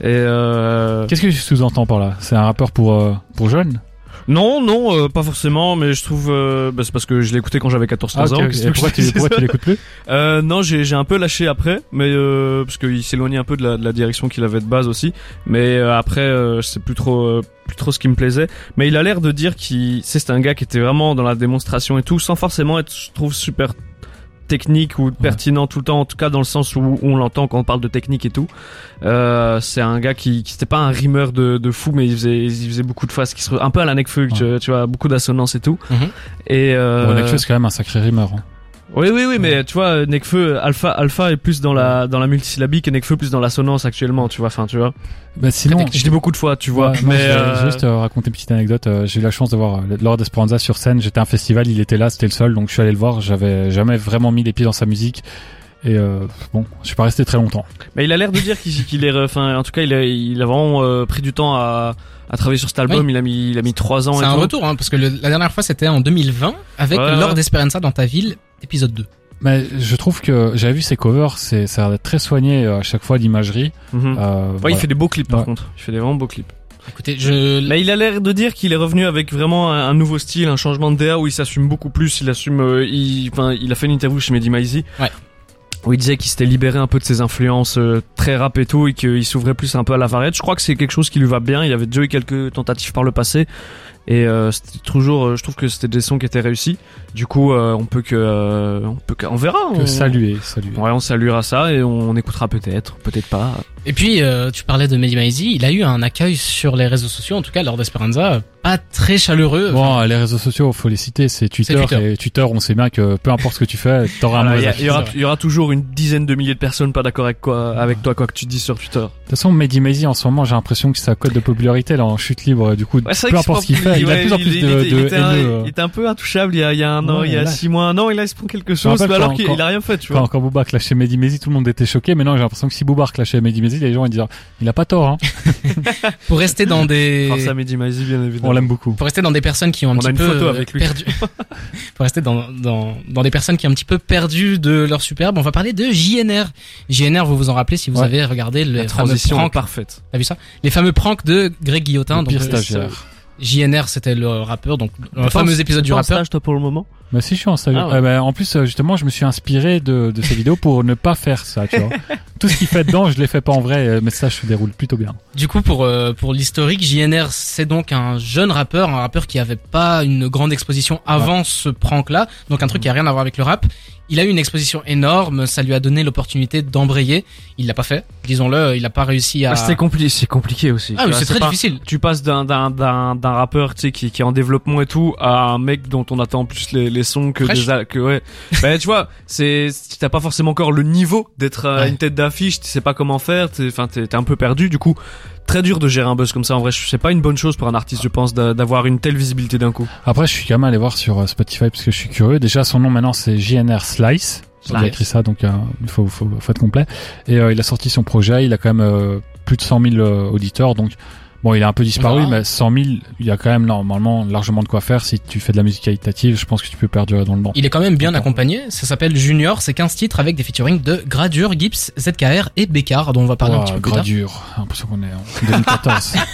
Speaker 4: Et euh...
Speaker 3: Qu'est-ce que tu sous-entends par là? C'est un rappeur pour euh, pour jeunes?
Speaker 4: Non, non, euh, pas forcément, mais je trouve, euh, bah, c'est parce que je l'ai écouté quand j'avais 14-15
Speaker 3: Ah, ok,
Speaker 4: ans.
Speaker 3: ok.
Speaker 4: qu'est-ce
Speaker 3: Et pourquoi
Speaker 4: je
Speaker 3: tu pourquoi
Speaker 4: dise
Speaker 3: tu l'écoutes plus?
Speaker 4: Euh, non, j'ai j'ai un peu lâché après, mais euh, parce qu'il s'éloignait un peu de la, de la direction qu'il avait de base aussi. Mais euh, après, euh, c'est plus trop, euh, plus trop ce qui me plaisait. Mais il a l'air de dire qu'il, c'est c'est un gars qui était vraiment dans la démonstration et tout, sans forcément être, je trouve, super technique ou pertinent tout le temps, en tout cas dans le sens où, où on l'entend quand on parle de technique et tout. Euh, c'est un gars qui, qui c'était pas un rimeur de, de fou, mais il faisait, il faisait beaucoup de phases qui se, un peu à la Nekfeu, tu, tu vois, beaucoup d'assonances et tout.
Speaker 2: Mhm.
Speaker 4: Et euh,
Speaker 3: Bon, c'est quand même un sacré rimeur. hein.
Speaker 4: Oui, oui, oui, mais tu vois, Nekfeu, Alpha, Alpha est plus dans la, dans la multisyllabique et Nekfeu plus dans l'assonance actuellement, tu vois, enfin, tu vois.
Speaker 3: Bah, sinon,
Speaker 4: Je dis beaucoup de fois, tu vois,
Speaker 3: Ouais,
Speaker 4: mais,
Speaker 3: je vais
Speaker 4: euh,
Speaker 3: juste euh, raconter une petite anecdote. Euh, J'ai eu la chance de voir euh, Lord Esperanza sur scène. J'étais à un festival, il était là, c'était le seul, donc je suis allé le voir. J'avais jamais vraiment mis les pieds dans sa musique. Et euh, bon, je suis pas resté très longtemps.
Speaker 4: mais il a l'air de dire qu'il qu'il est, enfin, en tout cas, il a, il a vraiment euh, pris du temps à, à travailler sur cet album. Il a mis, il a mis trois ans.
Speaker 2: C'est
Speaker 4: et
Speaker 2: un
Speaker 4: tout.
Speaker 2: retour, hein, parce que le- la dernière fois c'était en 2020 avec
Speaker 4: Ouais,
Speaker 2: Lord
Speaker 4: ouais.
Speaker 2: Esperanza dans ta ville, épisode 2.
Speaker 3: Mais je trouve que j'avais vu ses covers, c'est ça a l'air très soigné euh, à chaque fois l'imagerie.
Speaker 4: Mhm.
Speaker 3: Euh,
Speaker 4: Ouais,
Speaker 3: voilà.
Speaker 4: il fait des beaux clips par
Speaker 3: Ouais.
Speaker 4: contre. Il fait des vraiment beaux clips.
Speaker 2: Écoutez, je
Speaker 4: il a l'air de dire qu'il est revenu avec vraiment un, un nouveau style, un changement de DA où il s'assume beaucoup plus. Il assume, euh, il, enfin, il a fait une interview chez Mehdi.
Speaker 2: Ouais.
Speaker 4: Où il disait qu'il s'était libéré un peu de ses influences euh, très rap et tout et qu'il s'ouvrait plus un peu à la variété. Je crois que c'est quelque chose qui lui va bien. Il avait déjà eu quelques tentatives par le passé et euh, c'était toujours, euh, je trouve que c'était des sons qui étaient réussis. Du coup, euh, on peut que, euh, on peut que, on verra.
Speaker 3: que
Speaker 4: on,
Speaker 3: saluer, saluer.
Speaker 4: Ouais, on saluera ça et on, écoutera peut-être, peut-être pas.
Speaker 2: Et puis, euh, tu parlais de Mehdi Maizi, il a eu un accueil sur les réseaux sociaux, en tout cas Lord Esperanza, euh, pas très chaleureux.
Speaker 3: Bon, les réseaux sociaux, faut les citer, c'est Twitter,
Speaker 2: Twitter.
Speaker 3: et Twitter, on sait bien que peu importe ce que tu fais, t'auras un mauvais
Speaker 4: il y, aura, il y aura toujours une dizaine de milliers de personnes pas d'accord avec quoi, avec toi, quoi que tu dis sur Twitter.
Speaker 3: De toute façon, Mehdi Maizi, en ce moment, j'ai l'impression que sa cote de popularité, là, en chute libre, du coup,
Speaker 4: Ouais,
Speaker 3: peu importe ce qu'il
Speaker 4: plus-
Speaker 3: il a de plus en plus
Speaker 4: il-
Speaker 3: de,
Speaker 4: il était-
Speaker 3: de
Speaker 4: il était un-
Speaker 3: haineux.
Speaker 4: Il était un peu intouchable il y a, il y a un an,
Speaker 3: Ouais,
Speaker 4: il y a
Speaker 3: là.
Speaker 4: six mois, un an, et là il se prend quelque chose,
Speaker 3: rappelle
Speaker 4: alors
Speaker 3: quand-
Speaker 4: qu'il
Speaker 3: quand-
Speaker 4: il a rien fait, tu
Speaker 3: Quand,
Speaker 4: vois.
Speaker 3: quand Booba clashait Mehdi tout le monde était choqué, mais non, j'ai l'impression que si Booba clashait Mehdi Maizi, les gens ils disaient, il a pas tort, hein.
Speaker 2: Pour rester dans des
Speaker 4: Grâce à Mehdi bien évidemment.
Speaker 3: On l'aime beaucoup.
Speaker 2: pour rester dans des personnes qui ont un
Speaker 4: On a
Speaker 2: petit
Speaker 4: une
Speaker 2: peu
Speaker 4: photo avec lui.
Speaker 2: perdu pour rester dans, dans dans des personnes qui ont un petit peu perdu de leur superbe on va parler de JNR JNR vous vous en rappelez si vous
Speaker 3: Ouais.
Speaker 2: avez regardé
Speaker 4: La
Speaker 2: les fameux
Speaker 4: transition parfaite.
Speaker 2: t'as vu ça? Les fameux pranks de Greg Guillotin
Speaker 3: Le
Speaker 2: donc
Speaker 3: pire
Speaker 2: euh,
Speaker 3: stagiaire.
Speaker 2: JNR c'était le rappeur donc le fameux épisode du rappeur.
Speaker 4: stage, toi, pour le moment
Speaker 3: Bah si je suis en stage.
Speaker 4: Ah ouais.
Speaker 3: Euh, bah, en plus, euh, justement, je me suis inspiré de, de ces vidéos pour ne pas faire ça, tu vois. Tout ce qu'il fait dedans, je l'ai fait pas en vrai, euh, mais ça se déroule plutôt bien.
Speaker 2: Du coup, pour euh, pour l'historique, JNR, c'est donc un jeune rappeur, un rappeur qui avait pas une grande exposition avant ce prank-là, donc un truc qui a rien à voir avec le rap. Il a eu une exposition énorme, ça lui a donné l'opportunité d'embrayer. Il l'a pas fait, disons-le, il a pas réussi à.
Speaker 4: Ah, C'est compliqué, c'est compliqué aussi.
Speaker 2: Ah oui, c'est très
Speaker 4: pas-
Speaker 2: difficile.
Speaker 4: Tu passes d'un d'un d'un d'un rappeur, tu sais, qui qui est en développement et tout, à un mec dont on attend plus les les sons que
Speaker 2: Fraîche.
Speaker 4: des al- que ouais. bah tu vois, c'est t'as pas forcément encore le niveau d'être euh,
Speaker 2: Ouais.
Speaker 4: une tête d'affiche, tu sais pas comment faire, t'es enfin t'es t'es un peu perdu. Du coup, très dur de gérer un buzz comme ça. En vrai, c'est pas une bonne chose pour un artiste, je pense, d'a- d'avoir une telle visibilité d'un coup.
Speaker 3: Après, je suis quand même allé voir sur euh, Spotify parce que je suis curieux. Déjà, son nom maintenant, c'est JNR Slice. Il a écrit ça, donc euh, il faut, faut, faut être complet. Et euh, il a sorti son projet. Il a quand même euh, plus de 100 000 euh, auditeurs, donc bon, il a un peu disparu, mais 100 000, il y a quand même normalement largement de quoi faire. Si tu fais de la musique qualitative, je pense que tu peux perdurer dans le temps.
Speaker 2: Il est quand même bien accompagné. Ça s'appelle Junior. C'est 15 titres avec des featuring de Gradure, Gibbs, ZKR et Bécard, dont on va parler un
Speaker 3: Ouah,
Speaker 2: petit peu plus tard.
Speaker 3: gradure. J'ai l'impression qu'on est en 2014.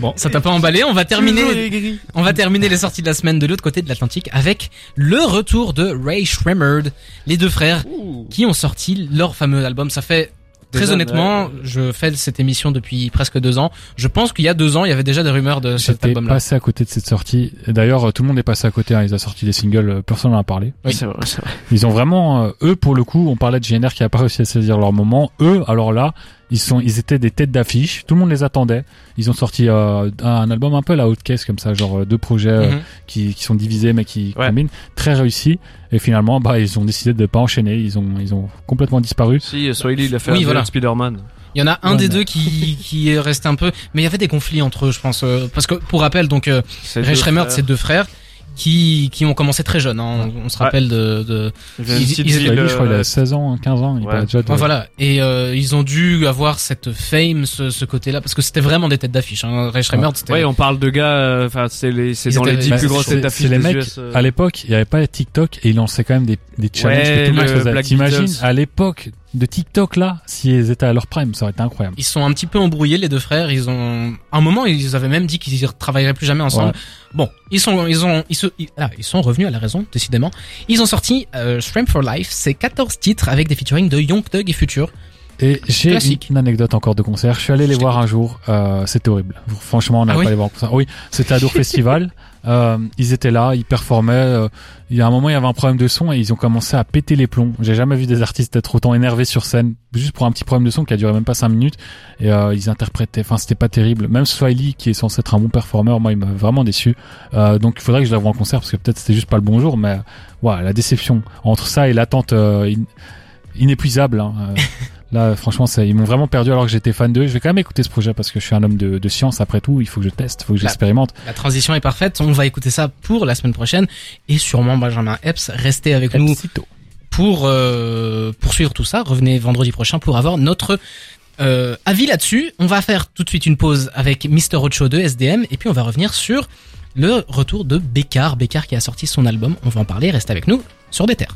Speaker 2: Bon, ça t'a pas emballé. On va terminer. On va terminer les sorties de la semaine de l'autre côté de l'Atlantique avec le retour de Ray Shremmerd, les deux frères qui ont sorti leur fameux album. Ça fait Très
Speaker 4: Déjà,
Speaker 2: honnêtement,
Speaker 4: ouais.
Speaker 2: je fais cette émission depuis presque deux ans. Je pense qu'il y a deux ans, il y avait déjà des rumeurs de cet
Speaker 3: J'étais
Speaker 2: album-là.
Speaker 3: passé à côté de cette sortie. Et D'ailleurs, tout le monde est passé à côté. Hein. Ils ont sorti des singles, euh, personne n'en a parlé.
Speaker 2: Oui.
Speaker 4: C'est vrai, c'est vrai.
Speaker 3: Ils ont vraiment, euh, eux pour le coup, on parlait de GNR qui a pas réussi à saisir leur moment. Eux, alors là, ils sont, ils étaient des têtes d'affiche. Tout le monde les attendait. Ils ont sorti euh, un album un peu à la haute caisse comme ça, genre euh, deux projets euh,
Speaker 2: Mhm.
Speaker 3: qui, qui sont divisés mais qui
Speaker 4: Ouais.
Speaker 3: combinent, très réussi. Et finalement, bah ils ont décidé de pas enchaîner. Ils ont, ils ont complètement disparu.
Speaker 4: Si, Swahili, il a fait
Speaker 2: Oui,
Speaker 4: un
Speaker 2: voilà.
Speaker 4: Spider-Man.
Speaker 2: Il y en a un
Speaker 3: Ouais,
Speaker 2: des
Speaker 3: mais-
Speaker 2: deux qui, qui est resté un peu, mais il y avait des conflits entre eux, je pense, euh, parce que pour rappel, donc euh, Ray Schremer, c'est deux frères qui qui ont commencé très jeunes. Hein. On, on se
Speaker 4: Ouais.
Speaker 2: rappelle de, de ils- ils-
Speaker 4: ville,
Speaker 3: Swahili, je crois, il
Speaker 4: euh,
Speaker 3: a 16 ans, 15 ans. Il
Speaker 4: Ouais.
Speaker 3: déjà de...
Speaker 2: Ouais, voilà. Et euh, ils ont dû avoir cette fame, ce, ce côté-là, parce que c'était vraiment des têtes d'affiche. Hein. Ray Schremer, c'était
Speaker 4: Ouais, on parle de gars, euh, enfin, c'est les, c'est
Speaker 2: Ils
Speaker 4: dans les
Speaker 2: étaient-
Speaker 4: 10
Speaker 2: bah,
Speaker 4: plus grosses têtes
Speaker 3: c'est
Speaker 4: d'affiche
Speaker 3: les
Speaker 4: des
Speaker 3: mecs,
Speaker 4: US, euh.
Speaker 3: À l'époque, il n'y avait pas TikTok et ils lançaient quand même des, des challenges
Speaker 4: Ouais,
Speaker 3: que tout le monde
Speaker 4: le
Speaker 3: faisait.
Speaker 4: Black
Speaker 3: T'imagines, à l'époque de TikTok là, s'ils étaient à leur prime, ça aurait été incroyable.
Speaker 2: ils sont un petit peu embrouillés les deux frères. Ils ont, à un moment, ils avaient même dit qu'ils ne travailleraient plus jamais ensemble.
Speaker 3: Ouais.
Speaker 2: Bon, ils sont, ils ont, ils se, ils, ah, ils sont revenus à la raison, décidément. Ils ont sorti euh, Strength for Life, c'est 14 titres avec des featuring de Young Thug et Future.
Speaker 3: Et j'ai une anecdote encore de concert. Je suis allé les voir un jour. Euh, c'était horrible. Franchement, on n'a
Speaker 2: Ah
Speaker 3: pas
Speaker 2: oui
Speaker 3: allé voir en concert. Oui, c'était à Dour Festival. Euh, ils étaient là, ils performaient. euh, il y a un moment, il y avait un problème de son et ils ont commencé à péter les plombs. J'ai jamais vu des artistes être autant énervés sur scène, juste pour un petit problème de son qui a duré même pas cinq minutes. Et euh, ils interprétaient. Enfin, c'était pas terrible. Même Swiley, qui est censé être un bon performeur, moi, il m'a vraiment déçu. Euh, donc, il faudrait que je la en concert parce que peut-être c'était juste pas le bon jour. Mais ouais, la déception entre ça et l'attente euh, in- inépuisable. Hein, euh, Là, franchement, ça, ils m'ont vraiment perdu alors que j'étais fan d'eux. Je vais quand même écouter ce projet parce que je suis un homme de, de science. Après tout, il faut que je teste, il faut que j'expérimente.
Speaker 2: La transition est parfaite. On va écouter ça pour la semaine prochaine et sûrement Benjamin Epps. Restez avec nous pour euh, poursuivre tout ça. Revenez vendredi prochain pour avoir notre euh, avis là-dessus. On va faire tout de suite une pause avec Mr. Ocho de SDM et puis on va revenir sur le retour de Bécard. Bécard qui a sorti son album. On va en parler. Restez avec nous sur des terres.